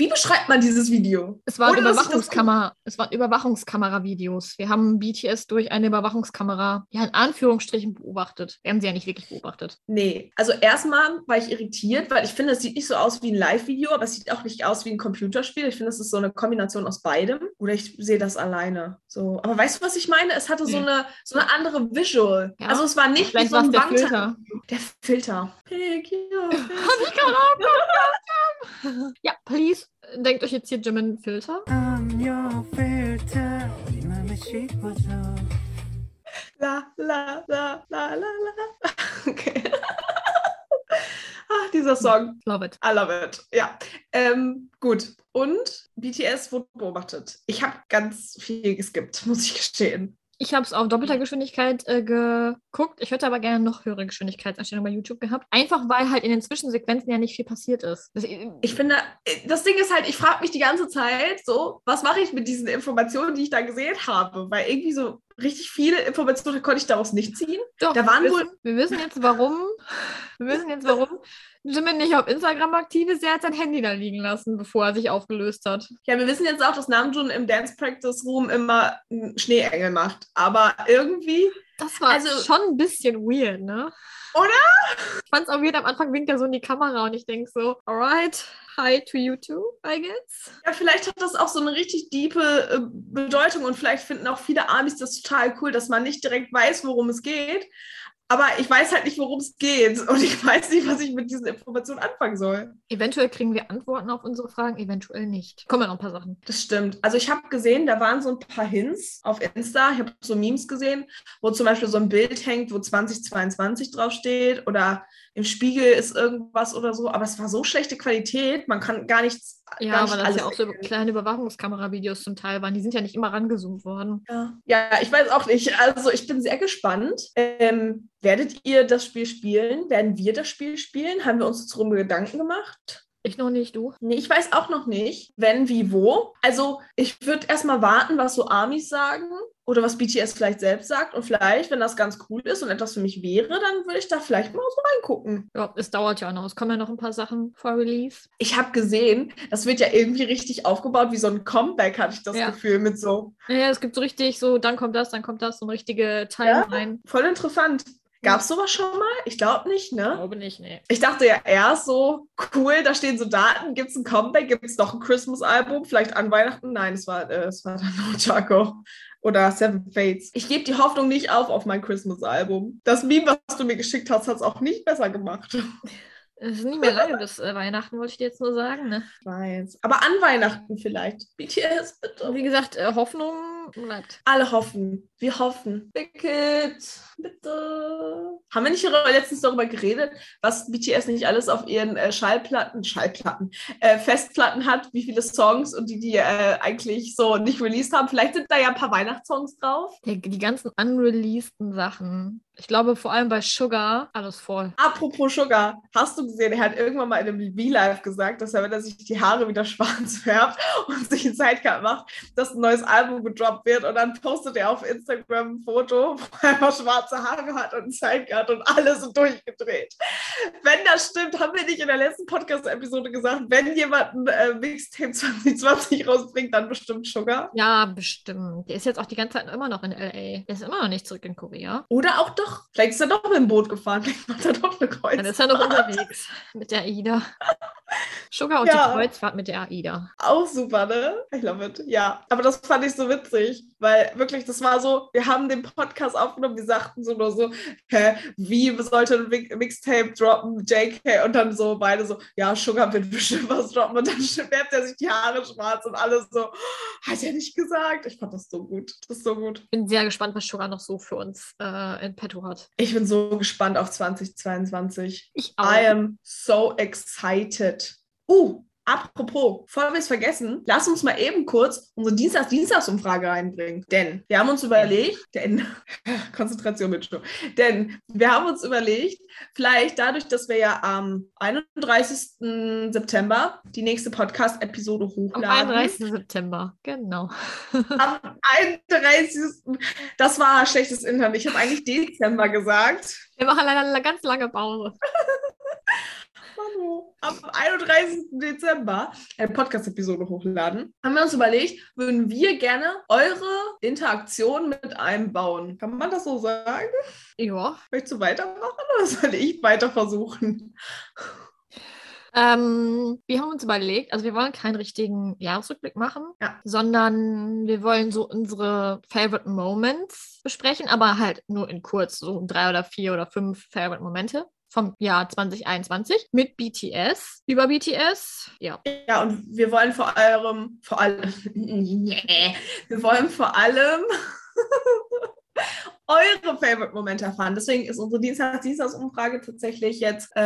Wie beschreibt man dieses Video? Es waren Überwachungskamera, es waren Überwachungskamera-Videos. Wir haben BTS durch eine Überwachungskamera, ja, in Anführungsstrichen beobachtet. Wir haben sie ja nicht wirklich beobachtet. Nee, also erstmal war ich irritiert, weil ich finde, es sieht nicht so aus wie ein Live-Video, aber es sieht auch nicht aus wie ein Computerspiel. Ich finde, es ist so eine Kombination aus beidem. Oder ich sehe das alleine. So, aber weißt du, was ich meine? Es hatte so eine, so eine andere Visual. Ja. Also es war nicht wie so ein der Filter. Der Filter. Ich gerade auch Ja, please, denkt euch jetzt hier Jimin Filter? I'm your filter. La, la, la, la, la, la. Okay. Ach, dieser Song. Love it. I love it. Ja. Ähm, gut. Und BTS wurde beobachtet. Ich habe ganz viel geskippt, muss ich gestehen. Ich habe es auf doppelter Geschwindigkeit äh, geguckt. Ich hätte aber gerne noch höhere Geschwindigkeitseinstellungen bei YouTube gehabt. Einfach weil halt in den Zwischensequenzen ja nicht viel passiert ist. Das, Ich finde, äh, das Ding ist halt, ich frage mich die ganze Zeit so, was mache ich mit diesen Informationen, die ich da gesehen habe? Weil irgendwie so richtig viele Informationen konnte ich daraus nicht ziehen. Doch, Da waren wir wohl- wissen, wir wissen jetzt warum. Wir wissen jetzt warum Jimin nicht auf Instagram aktiv ist. Er hat sein Handy da liegen lassen, bevor er sich aufgelöst hat. Ja, wir wissen jetzt auch, dass Namjoon im Dance Practice Room immer einen Schneeengel macht. Aber irgendwie, Das war Also- schon ein bisschen weird, ne? Oder? Ich fand's auch weird, am Anfang winkt er so in die Kamera und ich denk so, alright, hi to you too, I guess. ja, vielleicht hat das auch so eine richtig diepe äh, Bedeutung und vielleicht finden auch viele Amis das total cool, dass man nicht direkt weiß, worum es geht. Aber ich weiß halt nicht, worum es geht. Und ich weiß nicht, was ich mit diesen Informationen anfangen soll. Eventuell kriegen wir Antworten auf unsere Fragen, eventuell nicht. Kommen ja noch ein paar Sachen. Das stimmt. Also ich habe gesehen, da waren so ein paar Hints auf Insta. Ich habe so Memes gesehen, wo zum Beispiel so ein Bild hängt, wo 2022 draufsteht oder im Spiegel ist irgendwas oder so. Aber es war so schlechte Qualität, man kann gar nichts. Ja, gar nicht aber das ja auch so kleine Überwachungskameravideos zum Teil waren. Die sind ja nicht immer rangezoomt worden. Ja. ja, ich weiß auch nicht. Also ich bin sehr gespannt. Ähm, werdet ihr das Spiel spielen? Werden wir das Spiel spielen? Haben wir uns darüber Gedanken gemacht? Ich noch nicht, du. Nee, ich weiß auch noch nicht, wenn, wie, wo. Also ich würde erstmal warten, was so Amis sagen oder was BTS vielleicht selbst sagt. Und vielleicht, wenn das ganz cool ist und etwas für mich wäre, dann würde ich da vielleicht mal so reingucken. Ja, es dauert ja noch. Es kommen ja noch ein paar Sachen vor Release. Ich habe gesehen, das wird ja irgendwie richtig aufgebaut, wie so ein Comeback, hatte ich das Ja. Gefühl, mit so. Ja, es gibt so richtig so, dann kommt das, dann kommt das, so eine richtige Timeline. Voll interessant. Gab es sowas schon mal? Ich glaube nicht, Ich ne? glaube nicht, nee. Ich dachte ja erst so, cool, da stehen so Daten, gibt es ein Comeback, gibt es noch ein Christmas-Album, vielleicht an Weihnachten? Nein, es war, äh, es war dann No Chaco oder Seven Fates. Ich gebe die Hoffnung nicht auf auf mein Christmas-Album. Das Meme, was du mir geschickt hast, hat es auch nicht besser gemacht. Es ist nicht mehr lange bis äh, Weihnachten, wollte ich dir jetzt nur sagen, ne? Ich weiß. Aber an Weihnachten vielleicht. BTS, bitte. wie gesagt, äh, Hoffnung bleibt. Alle hoffen. Wir hoffen. Wicked, bitte. Haben wir nicht letztens darüber geredet, was BTS nicht alles auf ihren äh, Schallplatten, Schallplatten, äh, Festplatten hat, wie viele Songs und die, die äh, eigentlich so nicht released haben? Vielleicht sind da ja ein paar Weihnachtssongs drauf. Die, die ganzen unreleaseden Sachen. Ich glaube vor allem bei Sugar alles voll. Apropos Sugar, hast du gesehen, er hat irgendwann mal in einem V-Live gesagt, dass er, wenn er sich die Haare wieder schwarz färbt und sich ein Sidecut macht, dass ein neues Album gedroppt wird und dann postet er auf Instagram ein Foto, wo er schwarze Haare hat und ein Sidecut und alle sind durchgedreht. Wenn das stimmt, haben wir nicht in der letzten Podcast-Episode gesagt, wenn jemand ein äh, Mixtape 2020 rausbringt, dann bestimmt Sugar. Ja, bestimmt. Der ist jetzt auch die ganze Zeit immer noch in L.A. Der ist immer noch nicht zurück in Korea. Oder auch doch, vielleicht ist er doch mit dem Boot gefahren, vielleicht macht er doch eine Kreuz. Dann ist er noch unterwegs mit der AIDA. Sugar und Ja. die Kreuzfahrt mit der AIDA. Auch super, ne? I love it. Ja, aber das fand ich so witzig, weil wirklich, das war so, wir haben den Podcast aufgenommen, wir sagten so nur so, hä, wie sollte ein Mi- Mixtape droppen, JK? Und dann so beide so, ja, Sugar wird bestimmt was droppen. Und dann färbt er sich die Haare schwarz und alles so, hat er nicht gesagt. Ich fand das so gut. Das ist so gut. Bin sehr gespannt, was Sugar noch so für uns äh, in petto hat. Ich bin so gespannt auf 2022. Ich I am so excited. Uh, apropos, bevor wir es vergessen, lass uns mal eben kurz unsere Dienstags-Dienstagsumfrage reinbringen. Denn wir haben uns überlegt, denn, Konzentration mit Show. Denn wir haben uns überlegt, vielleicht dadurch, dass wir ja am 31. September die nächste Podcast-Episode Am hochladen. 31. September, genau. Am 31. Das war schlechtes Internet. Ich habe eigentlich Dezember gesagt. Wir machen leider eine ganz lange Pause. Hallo. Am 31. Dezember eine Podcast-Episode hochladen, haben wir uns überlegt, würden wir gerne eure Interaktion mit einbauen. Kann man das so sagen? Ja. Möchtest du weitermachen oder soll ich weiter versuchen? Ähm, wir haben uns überlegt, also wir wollen keinen richtigen Jahresrückblick machen, Ja. sondern wir wollen so unsere Favorite Moments besprechen, aber halt nur in kurz, so drei oder vier oder fünf Favorite Momente vom Jahr 2021 mit BTS, über BTS. Ja, Ja, und wir wollen vor allem, vor allem, wir wollen vor allem eure Favorite-Momente erfahren. Deswegen ist unsere Dienstags-Dienstags-Umfrage tatsächlich jetzt äh,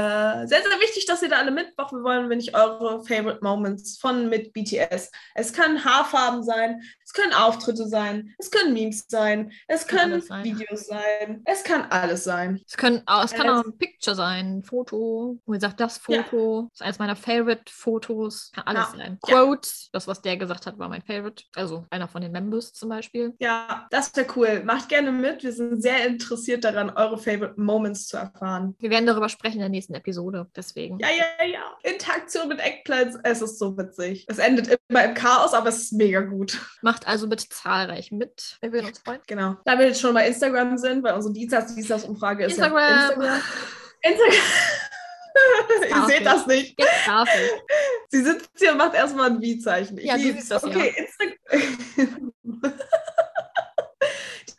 sehr, sehr wichtig, dass ihr da alle mitmachen wollen, wenn ich eure Favorite Moments von mit BTS. Es können Haarfarben sein, es können Auftritte sein, es können Memes sein, es können sein. Videos sein, es kann alles sein. Es, können, auch- es kann auch ein Picture sein, ein Foto. Wo ihr sagt, das Ja. Foto ist eines meiner Favorite-Fotos. Kann alles Ja. sein. Ja. Quote, das, was der gesagt hat, war mein Favorite. Also einer von den Members zum Beispiel. Ja, das wäre cool. Macht gerne mit. Wir sind sehr interessiert daran, eure Favorite Moments zu erfahren. Wir werden darüber sprechen in der nächsten Episode. Deswegen. Ja, ja, ja. Interaktion mit Eggplants, es ist so witzig. Es endet immer im Chaos, aber es ist mega gut. Macht also bitte zahlreich mit. Wir würden uns freuen. Genau. Da wir jetzt schon bei Instagram sind, weil unsere Dienstags-Dienstags-Umfrage ist Instagram. ja Instagram. Instagram. Ihr seht das nicht. Sie sitzt hier und macht erstmal ein Wie-Zeichen. Ich Ja, du siehst das, Okay, Instagram.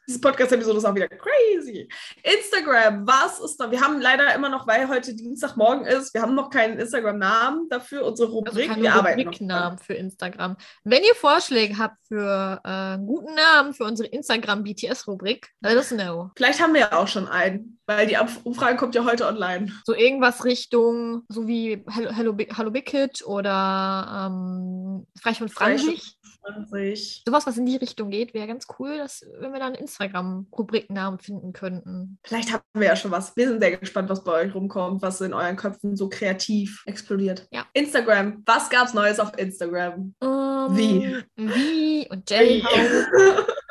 Diese Podcast-Episode ist auch wieder crazy. Instagram, was ist da? Wir haben leider immer noch, weil heute Dienstagmorgen ist, wir haben noch keinen Instagram-Namen dafür, unsere Also Rubrik. keine wir arbeiten noch. Rubriknamen für Instagram. Wenn ihr Vorschläge habt für äh, einen guten Namen für unsere Instagram-BTS-Rubrik, let us know. Vielleicht haben wir ja auch schon einen, weil die Umfrage kommt ja heute online. So irgendwas Richtung, so wie Hello, Hello, Hallo Big Kid oder ähm, Frech und Franzig. 20. Sowas, was in die Richtung geht, wäre ganz cool, dass, wenn wir dann Instagram-Rubriknamen finden könnten. Vielleicht haben wir ja schon was. Wir sind sehr gespannt, was bei euch rumkommt, was in euren Köpfen so kreativ explodiert. Ja. Instagram, was gab's Neues auf Instagram? Ähm, Wie? Wie und J-Hope,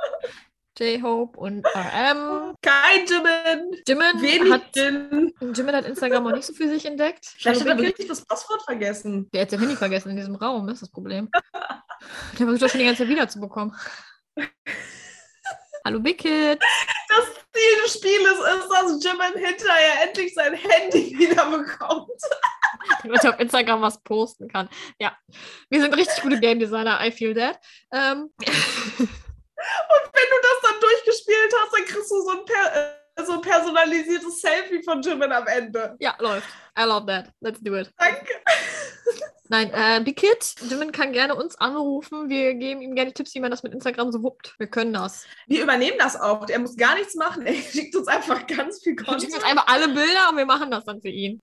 J-Hope und RM. Kein Jimin, Jimin wenig hat. Jimin hat Instagram auch nicht so für sich entdeckt. Vielleicht hat er wirklich das Passwort vergessen. Der hat sein Handy vergessen in diesem Raum, das ist das Problem. Der versucht das schon die ganze Zeit wiederzubekommen. Hallo Big Kid. Das Ziel des Spieles ist, dass Jimin hinterher endlich sein Handy wiederbekommt. damit er auf Instagram was posten kann. Ja, wir sind richtig gute Game Designer, I feel that. Ähm, Und wenn du das dann durchgespielt hast, dann kriegst du so ein, per äh, so ein personalisiertes Selfie von Jimin am Ende. ja, läuft. I love that. Let's do it. Danke. Nein, äh, Big Kid, Jimin kann gerne uns anrufen. Wir geben ihm gerne Tipps, wie man das mit Instagram so wuppt. Wir können das. Wir übernehmen das auch. Er muss gar nichts machen. Er schickt uns einfach ganz viel Wir schicken Content. uns einfach alle Bilder und wir machen das dann für ihn.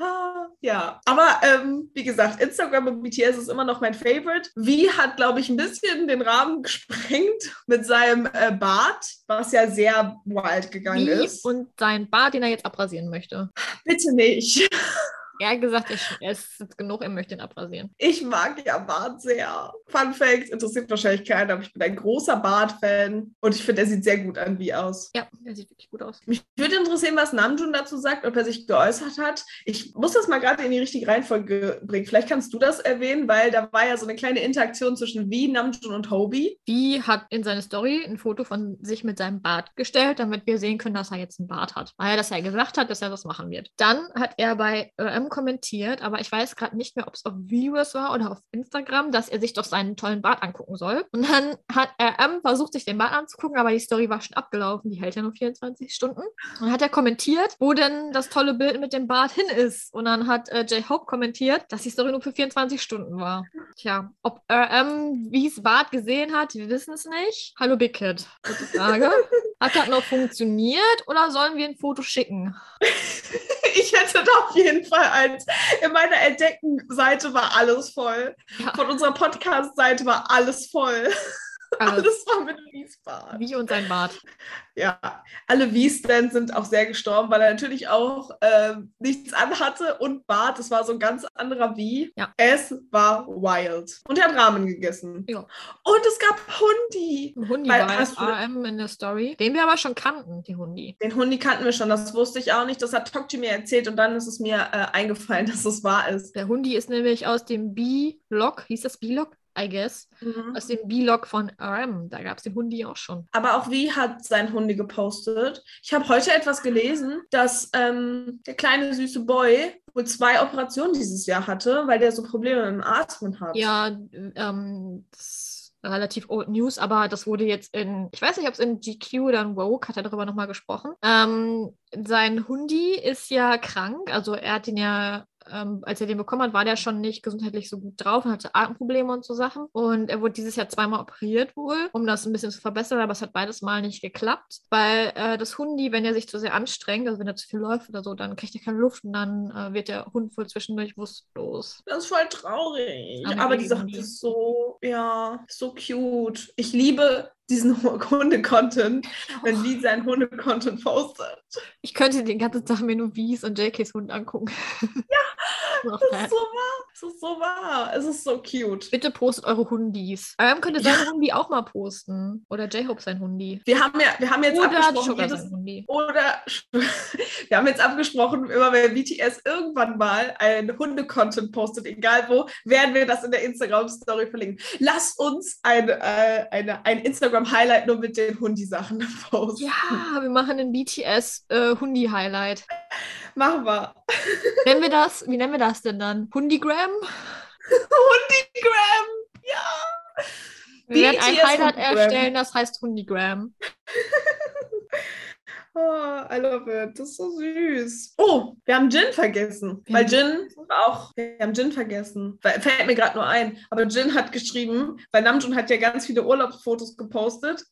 Ah, Ja, aber ähm, wie gesagt, Instagram und BTS ist immer noch mein Favorite. Wie hat, glaube ich, ein bisschen den Rahmen gesprengt mit seinem äh, Bart, was ja sehr wild gegangen Wie ist. und sein Bart, den er jetzt abrasieren möchte. Bitte nicht. Er hat gesagt, er, ist genug, er möchte ihn abrasieren. Ich mag ja Bart sehr. Fun Fact, interessiert wahrscheinlich keinen, aber ich bin ein großer Bart-Fan und ich finde, er sieht sehr gut an wie aus. Ja, er sieht wirklich gut aus. Mich würde interessieren, was Namjoon dazu sagt, ob er sich geäußert hat. Ich muss das mal gerade in die richtige Reihenfolge bringen. Vielleicht kannst du das erwähnen, weil da war ja so eine kleine Interaktion zwischen wie Namjoon und Hobie. Die hat in seine Story ein Foto von sich mit seinem Bart gestellt, damit wir sehen können, dass er jetzt einen Bart hat. Weil er das ja gesagt hat, dass er das machen wird. Dann hat er bei RM kommentiert, aber ich weiß gerade nicht mehr, ob es auf Viewers war oder auf Instagram, dass er sich doch seinen tollen Bart angucken soll. Und dann hat RM versucht, sich den Bart anzugucken, aber die Story war schon abgelaufen. Die hält ja nur 24 Stunden. Und dann hat er kommentiert, wo denn das tolle Bild mit dem Bart hin ist. Und dann hat äh, J-Hope kommentiert, dass die Story nur für 24 Stunden war. Tja, ob RM Wies Bart gesehen hat, wir wissen es nicht. Hallo Big Kid. Gute Frage. hat das noch funktioniert oder sollen wir ein Foto schicken? Ich hätte da auf jeden Fall eins. In meiner Entdecken-Seite war alles voll. Ja. Von unserer Podcast-Seite war alles voll. Also, Alles war mit Wiesbad. wie und sein Bart. Ja, alle Wiesbands sind auch sehr gestorben, weil er natürlich auch ähm, nichts anhatte und Bart. Es war so ein ganz anderer Wie. Ja. Es war wild. Und er hat Ramen gegessen. Ja. Und es gab Hundi. Ein Hundi Weil- war hast RM in der Story, den wir aber schon kannten, die Hundi. Den Hundi kannten wir schon, das wusste ich auch nicht. Das hat Tokchi mir erzählt und dann ist es mir äh, eingefallen, dass es wahr ist. Der Hundi ist nämlich aus dem B-Log, hieß das B-Log? I guess. Aus dem B-Log von RM. Da gab es den Hundi auch schon. Aber auch wie hat sein Hundi gepostet? Ich habe heute etwas gelesen, dass ähm, der kleine süße Boy wohl zwei Operationen dieses Jahr hatte, weil der so Probleme im Atmen hat. Ja, ähm, das ist relativ old News, aber das wurde jetzt in, ich weiß nicht, ob es in GQ oder in Vogue, hat er darüber nochmal gesprochen. Ähm, sein Hundi ist ja krank, also er hat ihn ja ähm, als er den bekommen hat, war der schon nicht gesundheitlich so gut drauf und hatte Atemprobleme und so Sachen. Und er wurde dieses Jahr zweimal operiert wohl, um das ein bisschen zu verbessern, aber es hat beides Mal nicht geklappt, weil äh, das Hundi, wenn er sich zu sehr anstrengt, also wenn er zu viel läuft oder so, dann kriegt er keine Luft und dann äh, wird der Hund wohl zwischendurch bewusstlos. Das ist voll traurig. Aber Aber die Sache ist so, ja, so cute. Ich liebe diesen Hu- Hunde-Content, wenn Lee seinen Hunde-Content postet. Ich könnte den ganzen Tag mir nur Wies und JKs Hund angucken. Ja. Das ist so wahr. Es ist so wahr. Es ist so cute. Bitte postet eure Hundis. Ähm, könnt ihr seinen Hundi auch mal posten. Oder J-Hope sein Hundi. Wir haben ja, wir haben jetzt Oder abgesprochen, jedes, sein Hundi. oder wir haben jetzt abgesprochen, immer wenn BTS irgendwann mal einen Hunde-Content postet, egal wo, werden wir das in der Instagram-Story verlinken. Lasst uns ein, äh, eine, ein Instagram-Highlight nur mit den Hundi-Sachen posten. Ja, wir machen ein BTS äh. Machen wir. Nennen wir das? Wie nennen wir das denn dann? Hundigram? Hundigram! Ja! Wir werden ein Highlight Hundigram. erstellen, das heißt Hundigram. Oh, I love it. Das ist so süß. Oh, wir haben Jin vergessen. Weil Jin auch, wir haben Jin vergessen. Fällt mir gerade nur ein. Aber Jin hat geschrieben, weil Namjoon hat ja ganz viele Urlaubsfotos gepostet.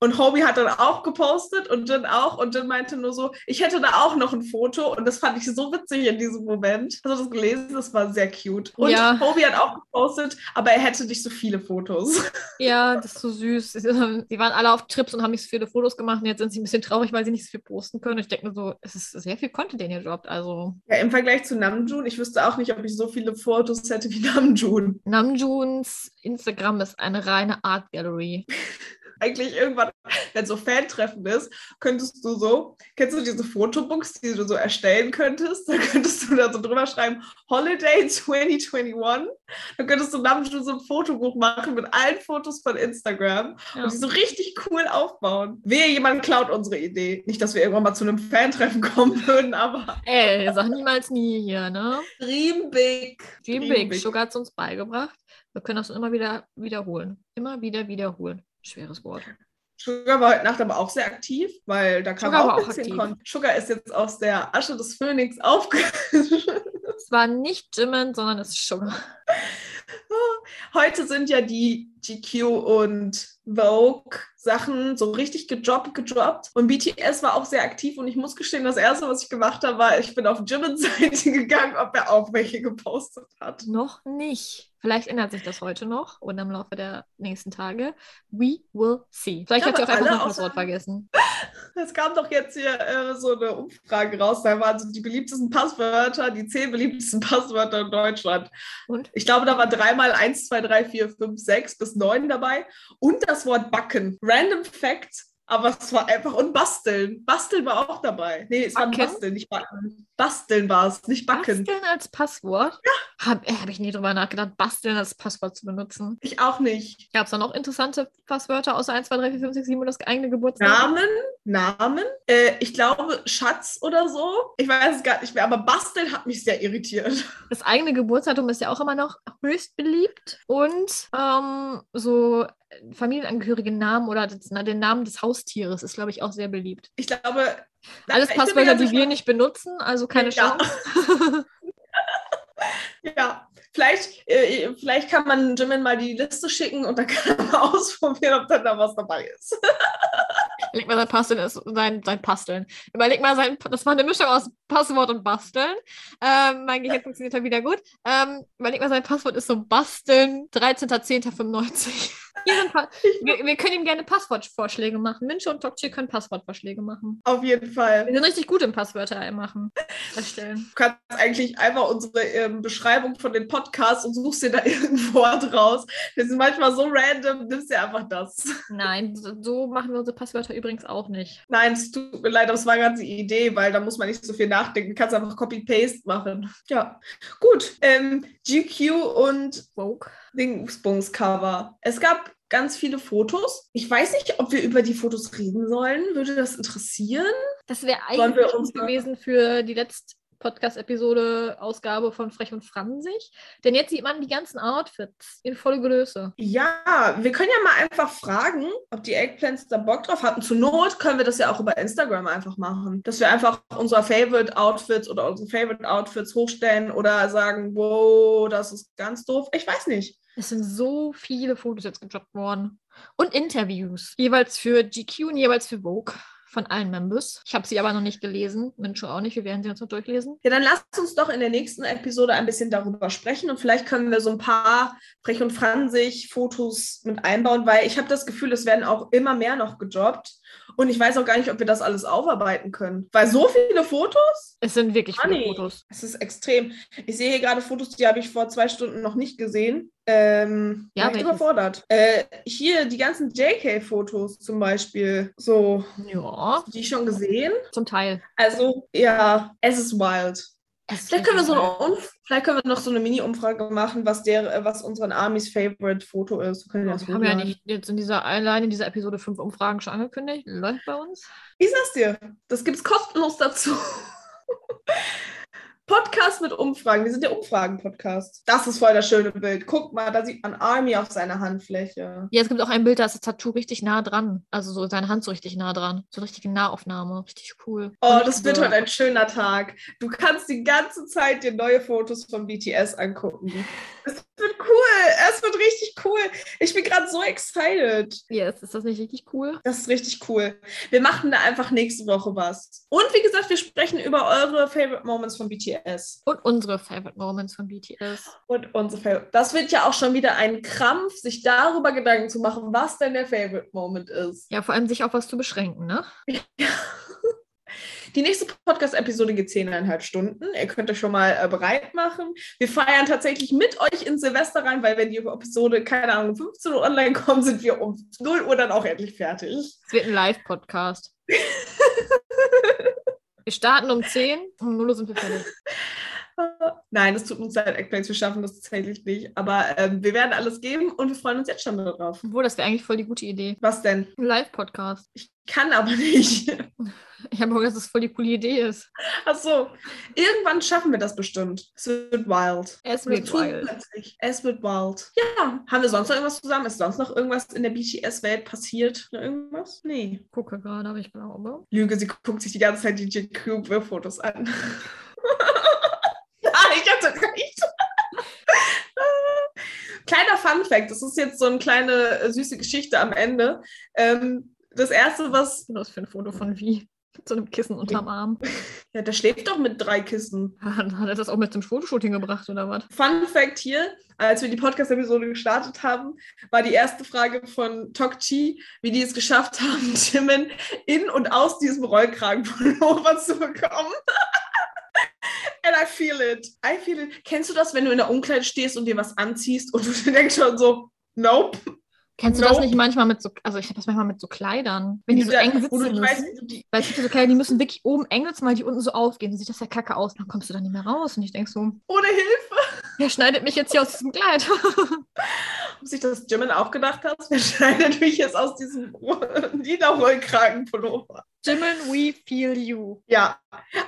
Und Hobie hat dann auch gepostet und Jin auch. Und Jin meinte nur so, ich hätte da auch noch ein Foto. Und das fand ich so witzig in diesem Moment. Hast du das gelesen? Das war sehr cute. Und Ja. Hobie hat auch gepostet, aber er hätte nicht so viele Fotos. Ja, das ist so süß. Sie waren alle auf Trips und haben nicht so viele Fotos gemacht und jetzt sind sie ein bisschen traurig, weil sie nicht so viel posten können. Ich denke mir so, es ist sehr viel Content, den ihr droppt. Also Ja, im Vergleich zu Namjoon, ich wüsste auch nicht, ob ich so viele Fotos hätte wie Namjoon. Namjoons Instagram ist eine reine Art Gallery. eigentlich irgendwann, wenn so Fan-Treffen ist, könntest du so, kennst du diese Fotobooks, die du so erstellen könntest? Da könntest du da so drüber schreiben, Holiday 2021. Dann könntest du dann schon so ein Fotobuch machen mit allen Fotos von Instagram Ja. und die so richtig cool aufbauen. Wehe, jemand klaut unsere Idee. Nicht, dass wir irgendwann mal zu einem Fan-Treffen kommen würden, aber Ey, sag niemals nie hier, ne? dream big. Dream Dream Big. Sugar hat es uns beigebracht. Wir können das immer wieder wiederholen. Immer wieder wiederholen. Schweres Wort. Sugar war heute Nacht aber auch sehr aktiv, weil da kam Sugar auch auch ein bisschen aktiv. Content. Sugar ist jetzt aus der Asche des Phönix aufgeschüttet. Es war nicht Jimin, sondern es ist Sugar. Heute sind ja die GQ und Vogue Sachen so richtig gedroppt, gedroppt. Und BTS war auch sehr aktiv und ich muss gestehen, das erste, was ich gemacht habe, war, ich bin auf Jimin's Seite gegangen, ob er auch welche gepostet hat. Noch nicht. Vielleicht ändert sich das heute noch oder im Laufe der nächsten Tage. We will see. Vielleicht hat sie auch einfach ein Passwort vergessen. Es kam doch jetzt hier äh, so eine Umfrage raus, da waren so die beliebtesten Passwörter, die zehn beliebtesten Passwörter in Deutschland. Und? Ich glaube, da war dreimal 1, 2, 3, 4, 5, 6 bis 9 dabei. Und das Wort backen. Random Fact, aber es war einfach. Und basteln. Basteln war auch dabei. Nee, es war Backen? basteln, nicht backen. Basteln war es, nicht backen. Basteln als Passwort? Ja. Habe hab ich nie drüber nachgedacht, Basteln als Passwort zu benutzen. Ich auch nicht. Gab es da noch interessante Passwörter außer 1, 2, 3, 4, 5, 6, 7 und das eigene Geburtstag? Namen, Namen. Äh, ich glaube, Schatz oder so. Ich weiß es gar nicht mehr, aber basteln hat mich sehr irritiert. Das eigene Geburtsdatum ist ja auch immer noch höchst beliebt. Und ähm, so familienangehörige Namen oder das, na, den Namen des Haustieres ist, glaube ich, auch sehr beliebt. Ich glaube. Alles Passwörter, die wir nicht benutzen, also keine Ja. Chance. Ja, vielleicht, äh, vielleicht kann man Jimin mal die Liste schicken und dann kann er mal ausprobieren, ob dann da was dabei ist. Überleg mal, sein Pasteln ist sein, sein Pasteln. Überleg mal, sein, das war eine Mischung aus Passwort und Basteln. Ähm, mein Gehirn funktioniert halt wieder gut. Ähm, überleg mal, sein Passwort ist so Basteln 13.10.95. Hier sind Pa- wir, wir können ihm gerne Passwortvorschläge machen. Minche und Tokchi können Passwortvorschläge machen. Auf jeden Fall. Wir sind richtig gut im Passwörter machen. Erstellen. Du kannst eigentlich einfach unsere ähm, Beschreibung von den Podcasts und suchst dir da irgendein Wort raus. Die sind manchmal so random, nimmst dir einfach das. Nein, so, so machen wir unsere Passwörter übrigens auch nicht. Nein, es tut mir leid, das war ganz die Idee, weil da muss man nicht so viel nachdenken. Du kannst einfach Copy-Paste machen. Ja, gut. Ähm, GQ und Woke. Dingsbums-Cover. Es gab ganz viele Fotos. Ich weiß nicht, ob wir über die Fotos reden sollen. Würde das interessieren? Das wäre eigentlich gewesen für die letzte Podcast-Episode, Ausgabe von Frech und Fransig. Denn jetzt sieht man die ganzen Outfits in volle Größe. Ja, wir können ja mal einfach fragen, ob die Eggplants da Bock drauf hatten. Zur Not können wir das ja auch über Instagram einfach machen. Dass wir einfach unsere Favorite Outfits oder unsere Favorite Outfits hochstellen oder sagen, wow, das ist ganz doof. Ich weiß nicht. Es sind so viele Fotos jetzt gedroppt worden. Und Interviews. Jeweils für GQ und jeweils für Vogue. Von allen Members. Ich habe sie aber noch nicht gelesen. Mensch auch nicht. Wir werden sie uns noch durchlesen. Ja, dann lasst uns doch in der nächsten Episode ein bisschen darüber sprechen und vielleicht können wir so ein paar Frech und Fransig Fotos mit einbauen, weil ich habe das Gefühl, es werden auch immer mehr noch gedroppt und ich weiß auch gar nicht, ob wir das alles aufarbeiten können. Weil so viele Fotos? Es sind wirklich viele Honey, Fotos. Es ist extrem. Ich sehe hier gerade Fotos, die habe ich vor zwei Stunden noch nicht gesehen. Ähm, Ja, welches? überfordert. Äh, hier die ganzen JK-Fotos zum Beispiel, so, Ja, die schon gesehen. zum Teil. Also, ja, es ist wild. Es ist Vielleicht können wir, so eine Umf vielleicht können wir noch so eine Mini-Umfrage machen, was der, äh, was unseren Armys Favorite Foto ist. Wir ja Wir haben ja nicht jetzt in dieser allein in dieser Episode fünf Umfragen schon angekündigt. Läuft bei uns. Ich sag's dir, das gibt's kostenlos dazu. Podcast mit Umfragen. Wir sind der Umfragen-Podcast. Das ist voll das schöne Bild. Guck mal, da sieht man Army auf seiner Handfläche. Ja, es gibt auch ein Bild, da ist das Tattoo richtig nah dran. Also so seine Hand so richtig nah dran. So richtige Nahaufnahme. Richtig cool. Oh, das wird heute ein schöner Tag. Du kannst die ganze Zeit dir neue Fotos von BTS angucken. Es wird cool. Es wird richtig cool. Ich bin gerade so excited. Yes, ist das nicht richtig cool? Das ist richtig cool. Wir machen da einfach nächste Woche was. Und wie gesagt, wir sprechen über eure Favorite Moments von BTS. Und unsere Favorite Moments von BTS. Und unsere Favorite. Das wird ja auch schon wieder ein Krampf, sich darüber Gedanken zu machen, was denn der Favorite Moment ist. Ja, vor allem sich auf was zu beschränken, ne? Die nächste Podcast-Episode geht zehneinhalb Stunden. Ihr könnt euch schon mal äh, bereit machen. Wir feiern tatsächlich mit euch in Silvester rein, weil wenn die Episode, keine Ahnung, um 15 Uhr online kommt, sind wir um 0 Uhr dann auch endlich fertig. Es wird ein Live-Podcast. wir starten um 10, um 0 Uhr sind wir fertig. Nein, es tut uns leid, Eggplants, wir schaffen das tatsächlich nicht. Aber ähm, wir werden alles geben und wir freuen uns jetzt schon darauf. Obwohl, das wäre eigentlich voll die gute Idee. Was denn? Ein Live-Podcast. Ich kann aber nicht. Ich habe gehört, dass das voll die coole Idee ist. Ach so. Irgendwann schaffen wir das bestimmt. Es wird wild. Es Wir wird wild. Es wird wild. Ja. Haben wir sonst noch irgendwas zusammen? Ist sonst noch irgendwas in der BTS-Welt passiert? Noch irgendwas? Nee. Gucke gerade, aber ich glaube. Lüge, sie guckt sich die ganze Zeit die GQ-Fotos an. ah, ich hatte recht. Kleiner Fun-Fact: Das ist jetzt so eine kleine äh, süße Geschichte am Ende. Ähm, das erste, was. Was für ein Foto von wie? Mit so einem Kissen unterm Arm. Ja, der schläft doch mit drei Kissen. Hat er das auch mit zum Fotoshooting gebracht oder was? Fun Fact hier, als wir die Podcast-Episode gestartet haben, war die erste Frage von Tokchi, wie die es geschafft haben, Jimin in und aus diesem Rollkragenpullover zu bekommen. And I feel it. I feel it. Kennst du das, wenn du in der Umkleide stehst und dir was anziehst und du denkst schon so, nope. Kennst du das Nope. nicht manchmal mit so, also ich habe das manchmal mit so Kleidern, wenn die so da- eng sitzen weißt, müssen. die, Weil es gibt so Kleider, die müssen wirklich oben eng sitzen, weil die unten so aufgehen. Dann sieht das ja kacke aus. Dann kommst du da nicht mehr raus. Und ich denke so, ohne Hilfe. wer schneidet mich jetzt hier aus diesem Kleid? Ob sich das Jimin auch gedacht hat, wer schneidet mich jetzt aus diesem lila Rollkragenpullover? Jimin, we feel you. Ja,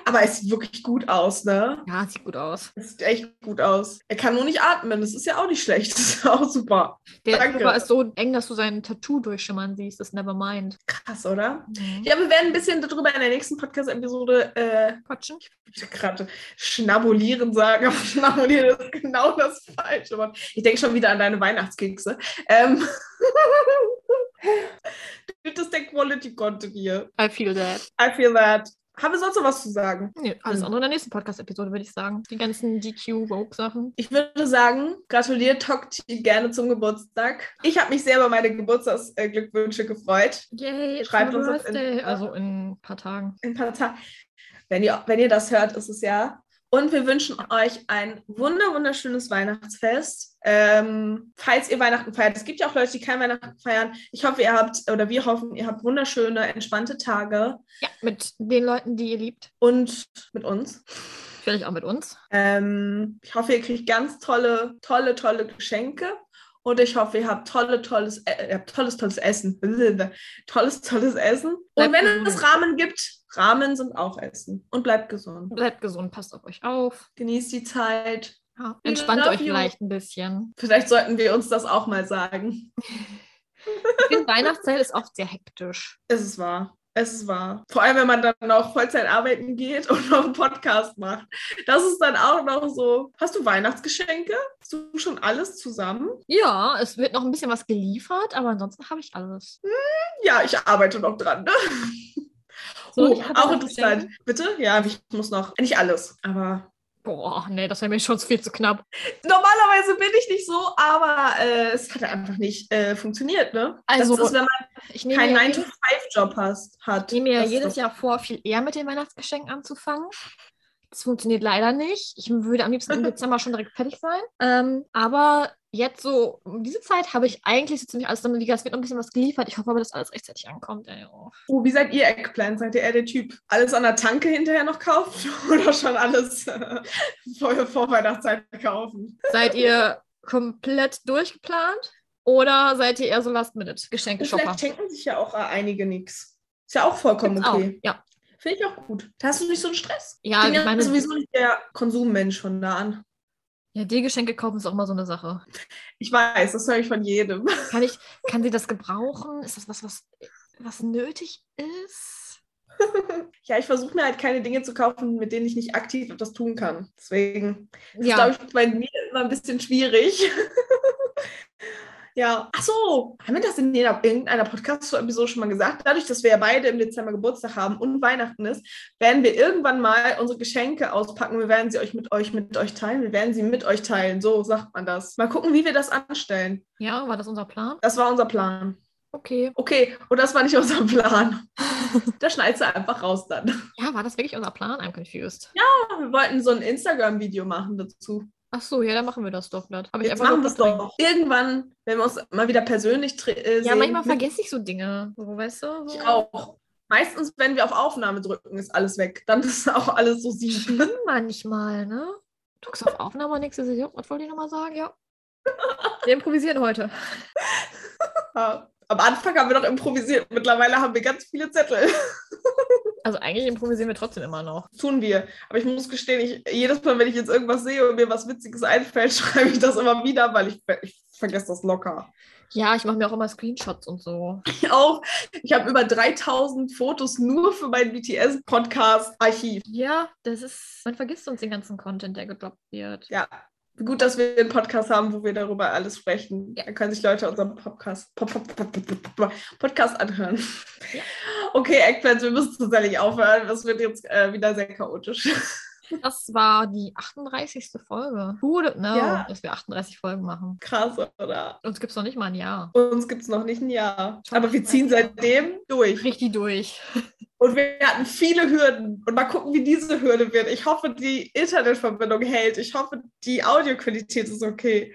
aber es sieht wirklich gut aus, ne? Ja, sieht gut aus. Es sieht echt gut aus. Er kann nur nicht atmen. Das ist ja auch nicht schlecht. Das ist auch super. Der Danke. Ist so eng, dass du sein Tattoo durchschimmern siehst. Das never mind. Krass, oder? Mhm. Ja, wir werden ein bisschen darüber in der nächsten Podcast-Episode äh, Quatschen. ich wollte gerade schnabulieren sagen, aber schnabulieren ist genau das falsche Wort. Ich denke schon wieder an deine Weihnachtskekse. Ähm, das ist der Quality Content hier. I feel that. I feel that. Haben wir sonst noch was zu sagen? Nee, alles Hm. andere in der nächsten Podcast-Episode, würde ich sagen. Die ganzen GQ-Vogue-Sachen. Ich würde sagen, gratuliert Tokti gerne zum Geburtstag. Ich habe mich sehr über meine Geburtstagsglückwünsche gefreut. Yay, Schreibt uns auf birthday. Insta. Also in ein paar Tagen. in ein paar Tagen. Wenn ihr, wenn ihr das hört, ist es ja. Und wir wünschen euch ein wunder wunderschönes Weihnachtsfest. Ähm, falls ihr Weihnachten feiert, es gibt ja auch Leute, die kein Weihnachten feiern. Ich hoffe, ihr habt, oder wir hoffen, ihr habt wunderschöne, entspannte Tage Ja, mit den Leuten, die ihr liebt. und mit uns. Vielleicht auch mit uns. Ähm, ich hoffe, ihr kriegt ganz tolle, tolle, tolle Geschenke. Und ich hoffe, ihr habt tolle, tolles, äh, ihr habt tolles, tolles Essen. tolles, tolles Essen. Und wenn es. Rahmen gibt, Rahmen sind auch Essen. Und bleibt gesund. Bleibt gesund, passt auf euch auf. Genießt die Zeit. Entspannt euch you. vielleicht ein bisschen. Vielleicht sollten wir uns das auch mal sagen. Ich finde, Weihnachtszeit ist oft sehr hektisch. Es ist wahr. Es ist wahr. Vor allem, wenn man dann noch Vollzeit arbeiten geht und noch einen Podcast macht. Das ist dann auch noch so. Hast du Weihnachtsgeschenke? Hast du schon alles zusammen? Ja, es wird noch ein bisschen was geliefert, aber ansonsten habe ich alles. Ja, ich arbeite noch dran. Ne? So, oh, auch interessant. Bitte? Ja, ich muss noch. Nicht alles, aber. Boah, nee, das wäre mir schon viel zu knapp. Normalerweise bin ich nicht so, aber äh, es hat einfach nicht äh, funktioniert, ne? Also, das ist, wenn man keinen ja, jedes, 9-to-5-Job hast, hat. ich nehme ja jedes Jahr vor, viel eher mit den Weihnachtsgeschenken anzufangen. Das funktioniert leider nicht. Ich würde am liebsten im Dezember schon direkt fertig sein. Ähm, aber jetzt so, um diese Zeit habe ich eigentlich so ziemlich alles damit. Wie gesagt, es wird noch ein bisschen was geliefert. Ich hoffe aber, dass alles rechtzeitig ankommt. Ey, oh. Oh, wie seid ihr Eggplant? Seid ihr eher der Typ, alles an der Tanke hinterher noch kauft oder schon alles äh, vor, vor Weihnachtszeit kaufen? Seid ihr komplett durchgeplant? Oder seid ihr eher so Last-Minute-Geschenke-Shopper? Vielleicht schenken sich ja auch einige nix. Ist ja auch vollkommen Gibt's auch. okay. Ja. Finde ich auch gut. Da hast du nicht so einen Stress. Ja, ich bin ja sowieso nicht der Konsummensch von da an. Ja, dir Geschenke kaufen ist auch immer so eine Sache. Ich weiß, das höre ich von jedem. Kann, ich, kann sie das gebrauchen? Ist das was, was, was nötig ist? Ja, ich versuche mir halt keine Dinge zu kaufen, mit denen ich nicht aktiv etwas tun kann. Deswegen ist Ja. glaube ich, bei mir immer ein bisschen schwierig. ja. Ach so, haben wir das in jeder- irgendeiner Podcast-Episode schon mal gesagt? Dadurch, dass wir ja beide im Dezember Geburtstag haben und Weihnachten ist, werden wir irgendwann mal unsere Geschenke auspacken. Wir werden sie euch mit euch mit euch teilen. Wir werden sie mit euch teilen. So sagt man das. Mal gucken, wie wir das anstellen. Ja, war das unser Plan? Das war unser Plan. Okay. Okay, und das war nicht unser Plan. da schneidest du einfach raus dann. Ja, war das wirklich unser Plan? I'm confused. Wir wollten so ein Instagram-Video machen dazu. Ach so, ja, dann machen wir das doch glatt. Hab ich Jetzt machen wir es doch. Irgendwann, wenn wir uns mal wieder persönlich äh, Ja, sehen. manchmal mit- vergesse ich so Dinge. So, weißt du? So. Ich auch. Meistens, wenn wir auf Aufnahme drücken, ist alles weg. Dann ist auch alles so sieben. Schlimm manchmal, ne? Druckst auf Aufnahme, Jahr. Was wollte ich nochmal sagen? Ja. Wir improvisieren heute. Ja. Am Anfang haben wir noch improvisiert. Mittlerweile haben wir ganz viele Zettel. Also eigentlich improvisieren wir trotzdem immer noch. Tun wir. Aber ich muss gestehen, ich, jedes Mal, wenn ich jetzt irgendwas sehe und mir was Witziges einfällt, schreibe ich das immer wieder, weil ich, ich vergesse das locker. Ja, ich mache mir auch immer Screenshots und so. Ich auch. Ich habe über 3000 Fotos nur für meinen BTS-Podcast-Archiv. Ja, das ist. Man vergisst uns den ganzen Content, der gedroppt wird. Ja, gut, dass wir einen Podcast haben, wo wir darüber alles sprechen. Ja. Dann können sich Leute unseren Podcast, Podcast anhören. Ja. Okay, Eggplants, wir müssen tatsächlich aufhören. Das wird jetzt äh, wieder sehr chaotisch. Das war die 38. Folge. Who would know, Ja. dass wir 38 Folgen machen? Krass, oder? Uns gibt es noch nicht mal ein Jahr. Uns gibt es noch nicht ein Jahr. Schon Aber wir ziehen seitdem durch. Richtig durch. Und wir hatten viele Hürden. Und mal gucken, wie diese Hürde wird. Ich hoffe, die Internetverbindung hält. Ich hoffe, die Audioqualität ist okay.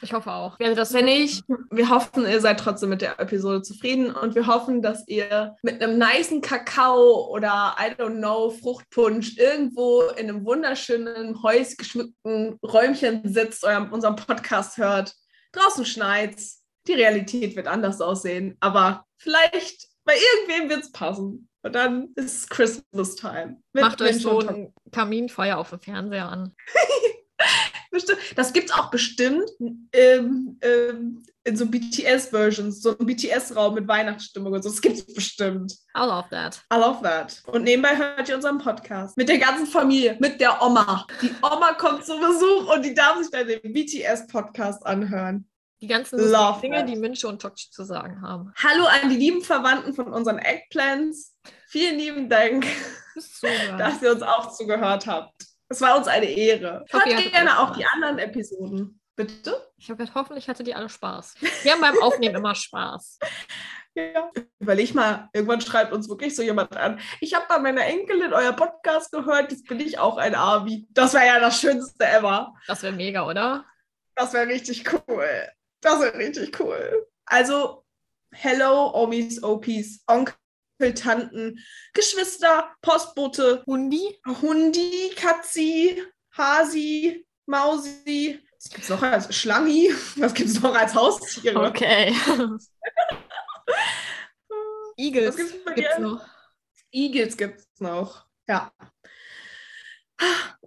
Ich hoffe auch. Werde das Wenn nicht, wir hoffen, ihr seid trotzdem mit der Episode zufrieden und wir hoffen, dass ihr mit einem nicen Kakao oder I don't know, Fruchtpunsch irgendwo in einem wunderschönen, häusgeschmückten Räumchen sitzt, euer, unseren Podcast hört. Draußen schneit's. Die Realität wird anders aussehen, aber vielleicht bei irgendwem wird's passen. Und dann ist es Christmas Time. Mit Macht euch so ein Kaminfeuer auf dem Fernseher an. Bestimmt, das gibt es auch bestimmt ähm, ähm, in so BTS-Versions, so ein BTS-Raum mit Weihnachtsstimmung und so. Das gibt es bestimmt. I love that. I love that. Und nebenbei hört ihr unseren Podcast. Mit der ganzen Familie, mit der Oma. Die Oma kommt zu Besuch und die darf sich dann den BTS-Podcast anhören. Die ganzen Love Dinge, that. die Minche und Tokchi zu sagen haben. Hallo an die lieben Verwandten von unseren Eggplants. Vielen lieben Dank, dass ihr uns auch zugehört habt. Es war uns eine Ehre. Ich hoffe, ihr Hört hattet gerne auch die anderen Episoden. Bitte? Ich habe hoffentlich hattet ihr alle Spaß. Wir haben beim Aufnehmen immer Spaß. Ja. Überleg mal, irgendwann schreibt uns wirklich so jemand an. Ich habe bei meiner Enkelin euer Podcast gehört, jetzt bin ich auch ein Army. Das wäre ja das Schönste ever. Das wäre mega, oder? Das wäre richtig cool. Das wäre richtig cool. Also, hello, Omis, Opis, Onkel, Tanten, Geschwister, Postbote, Hundi? Hundi, Katzi, Hasi, Mausi, Was gibt es noch als Schlangi? Was gibt es noch als Haustiere? Okay. Eagles Was gibt's gibt's noch. Eagles gibt es noch. Ja.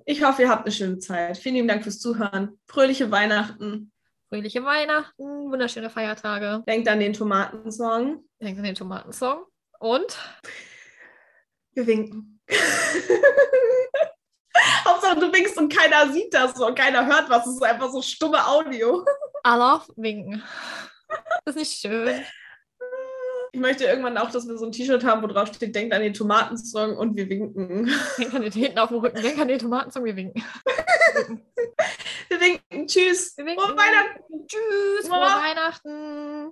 Ich hoffe, ihr habt eine schöne Zeit. Vielen lieben Dank fürs Zuhören. Fröhliche Weihnachten. Fröhliche Weihnachten, wunderschöne Feiertage. Denkt an den Tomatensong. Denkt an den Tomatensong. Und Wir winken. Hauptsache, du winkst und keiner sieht das und keiner hört was. Es ist einfach so stumme Audio. Allah winken. Das ist nicht schön. Ich möchte irgendwann auch, dass wir so ein T-Shirt haben, wo drauf steht, denkt an den Tomatensong und wir winken. Denk an den hinten auf dem Rücken. Denk an den Tomatensong, wir winken. Wir winken. Tschüss. Wir winken. Frohe Weihnachten. Tschüss, frohe. Weihnachten.